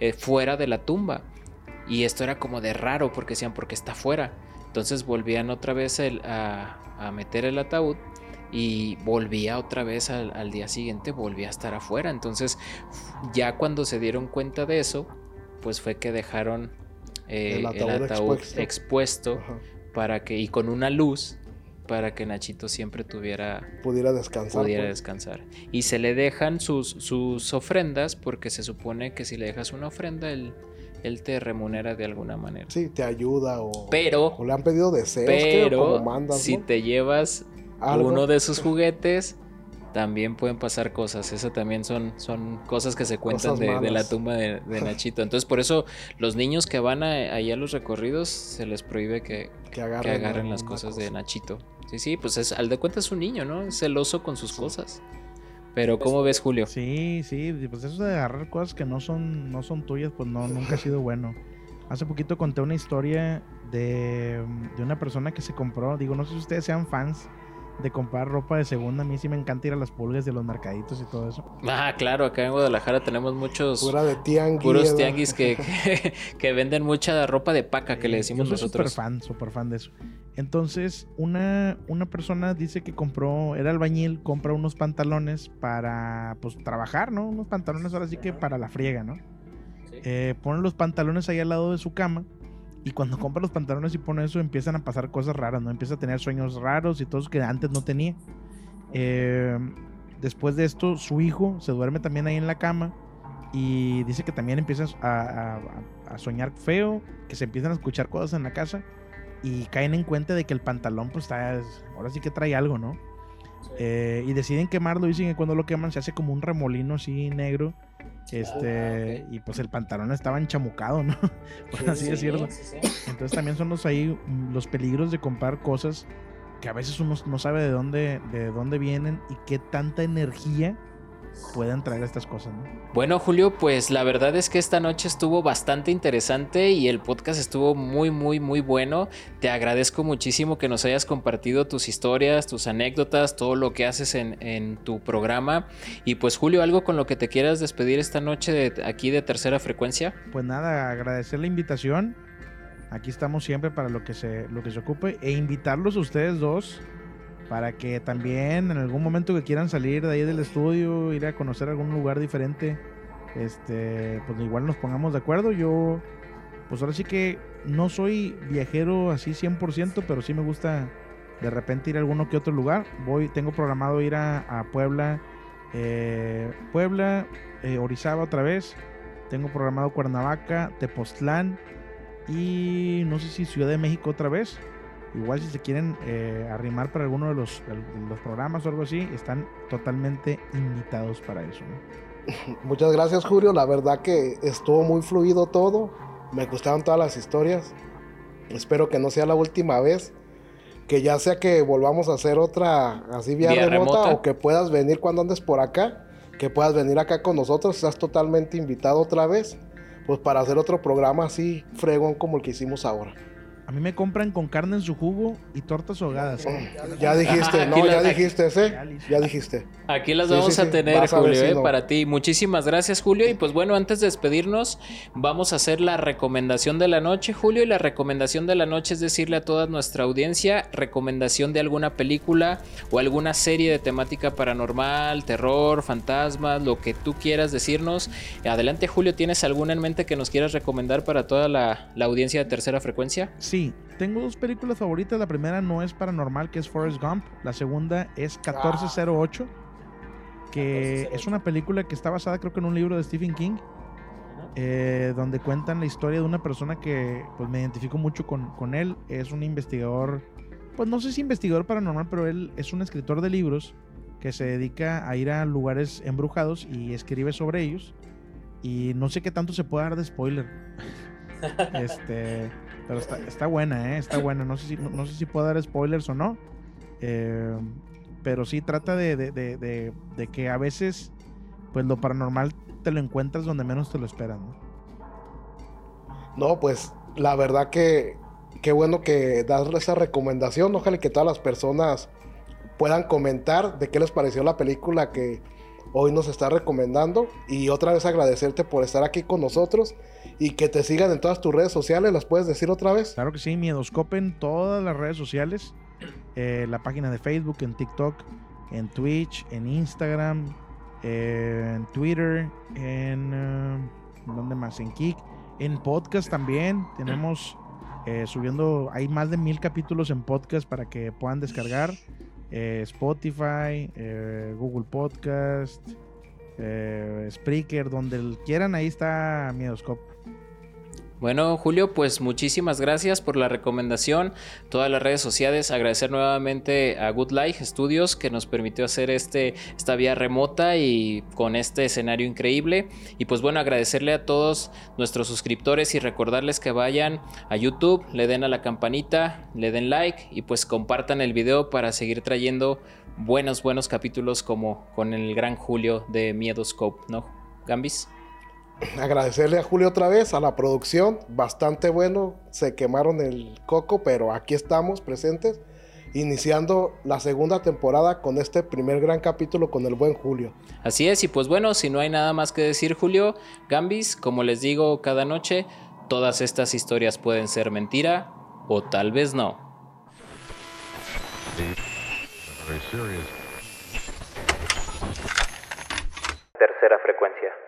eh, fuera de la tumba. Y esto era como de raro porque decían, porque está fuera. Entonces volvían otra vez a, a, meter el ataúd y volvía otra vez al, al, día siguiente, volvía a estar afuera. Entonces ya cuando se dieron cuenta de eso, pues fue que dejaron eh, el ataúd, expuesto, para que y con una luz para que Nachito siempre tuviera pudiera descansar pudiera pues. descansar. Y se le dejan sus, sus ofrendas porque se supone que si le dejas una ofrenda él, él te remunera de alguna manera. Sí te ayuda o pero le han pedido deseos pero si te llevas uno de sus juguetes también pueden pasar cosas. Eso también son, son cosas que se cuentan de, la tumba de, Nachito. Entonces, por eso los niños que van ahí a los recorridos se les prohíbe que, agarren, las cosas de Nachito. Sí, sí, pues es, al de cuentas es un niño, ¿no? Es celoso con sus cosas. Pero ¿cómo ves, Julio? Sí, sí, pues eso de agarrar cosas que no son, no son tuyas, pues no, nunca ha sido bueno. Hace poquito conté una historia de, de una persona que se compró, digo, no sé si ustedes sean fans de comprar ropa de segunda. A mí sí me encanta ir a las pulgas de los mercaditos y todo eso. Ah, claro, acá en Guadalajara tenemos muchos. Pura de tianguis. Puros tianguis que, que, venden mucha ropa de paca que le decimos Yo soy nosotros. Súper fan, súper fan de eso. Entonces, una, una persona dice que compró, era albañil, compra unos pantalones para pues trabajar, ¿no? Unos pantalones ahora sí que para la friega, ¿no? Eh, pone los pantalones ahí al lado de su cama y cuando compra los pantalones y pone eso, empiezan a pasar cosas raras, ¿no? Empieza a tener sueños raros y todos que antes no tenía. Eh, después de esto, su hijo se duerme también ahí en la cama y dice que también empieza a, a, a, soñar feo, que se empiezan a escuchar cosas en la casa y caen en cuenta de que el pantalón, pues está, ahora sí que trae algo, ¿no? Sí. Eh, y deciden quemarlo. Dicen que cuando lo queman se hace como un remolino así negro este, ah, okay. y pues el pantalón estaba enchamucado, ¿no? Por sí, así sí, decirlo. Sí, Entonces también son los ahí los peligros de comprar cosas que a veces uno no sabe de dónde, de dónde vienen y qué tanta energía puedan traer estas cosas. ¿no? Bueno, Julio, pues la verdad es que esta noche estuvo bastante interesante y el podcast estuvo muy, muy, muy bueno. Te agradezco muchísimo que nos hayas compartido tus historias, tus anécdotas, todo lo que haces en, en tu programa. Y pues, Julio, algo con lo que te quieras despedir esta noche de, aquí de tercera frecuencia. Pues nada, agradecer la invitación. Aquí estamos siempre para lo que se, lo que se ocupe e invitarlos a ustedes dos para que también en algún momento que quieran salir de ahí del estudio, ir a conocer algún lugar diferente, este, pues igual nos pongamos de acuerdo. Yo, pues ahora sí que no soy viajero así 100%, pero sí me gusta de repente ir a alguno que otro lugar. Voy, tengo programado ir a, Puebla, eh, Puebla, eh, Orizaba otra vez. Tengo programado Cuernavaca, Tepoztlán y no sé si Ciudad de México otra vez. Igual si se quieren eh, arrimar para alguno de los, de los, programas o algo así, están totalmente invitados para eso. ¿no? Muchas gracias Julio, la verdad que estuvo muy fluido todo, me gustaron todas las historias, espero que no sea la última vez, que ya sea que volvamos a hacer otra así vía, vía remota, remota o que puedas venir cuando andes por acá, que puedas venir acá con nosotros, estás totalmente invitado otra vez, pues para hacer otro programa así fregón como el que hicimos ahora. A mí me compran con carne en su jugo y tortas ahogadas. ¿eh? Ya dijiste, no, ya dijiste, ¿eh? Ya dijiste. Aquí las vamos sí, sí, a tener, Vas Julio, a eh, para ti. Muchísimas gracias, Julio. Y pues bueno, antes de despedirnos, vamos a hacer la recomendación de la noche, Julio. Y la recomendación de la noche es decirle a toda nuestra audiencia recomendación de alguna película o alguna serie de temática paranormal, terror, fantasmas, lo que tú quieras decirnos. Adelante, Julio, ¿tienes alguna en mente que nos quieras recomendar para toda la, la audiencia de tercera frecuencia? Sí, tengo dos películas favoritas. La primera no es paranormal, que es Forrest Gump. La segunda es 1408, que 1408. es una película que está basada creo que en un libro de Stephen King, eh, donde cuentan la historia de una persona que pues me identifico mucho con, con él. Es un investigador, pues no sé si investigador paranormal, pero él es un escritor de libros que se dedica a ir a lugares embrujados y escribe sobre ellos. Y no sé qué tanto se puede dar de spoiler. este, pero está, está, buena, ¿eh? Está buena. No sé si, no, sé si puedo dar spoilers o no. Eh, pero sí trata de, de, de, que a veces, pues lo paranormal te lo encuentras donde menos te lo esperan. ¿no? No, pues la verdad que qué bueno que darle esa recomendación. Ojalá que todas las personas puedan comentar de qué les pareció la película que hoy nos está recomendando. Y otra vez agradecerte por estar aquí con nosotros y que te sigan en todas tus redes sociales. ¿Las puedes decir otra vez? Claro que sí, Miedoscope en todas las redes sociales. Eh, la página de Facebook, en TikTok, en Twitch, en Instagram, eh, en Twitter, en... Uh, ¿Dónde más? En Kik. En podcast también. Tenemos eh, subiendo... Hay más de mil capítulos en podcast para que puedan descargar. Eh, Spotify, Google Podcast, Spreaker, donde quieran, ahí está Miedoscope. Bueno, Julio, pues muchísimas gracias por la recomendación. Todas las redes sociales, agradecer nuevamente a Good Life Studios que nos permitió hacer este, esta vía remota y con este escenario increíble. Y pues bueno, agradecerle a todos nuestros suscriptores y recordarles que vayan a YouTube, le den a la campanita, le den like y pues compartan el video para seguir trayendo buenos, buenos capítulos como con el gran Julio de Miedoscope, ¿no? Gambis. Agradecerle a Julio otra vez, a la producción, bastante bueno, se quemaron el coco, pero aquí estamos presentes, iniciando la segunda temporada con este primer gran capítulo con el buen Julio. Así es, y pues bueno, si no hay nada más que decir, Julio, Gambis, como les digo cada noche, todas estas historias pueden ser mentira o tal vez no. Tercera frecuencia.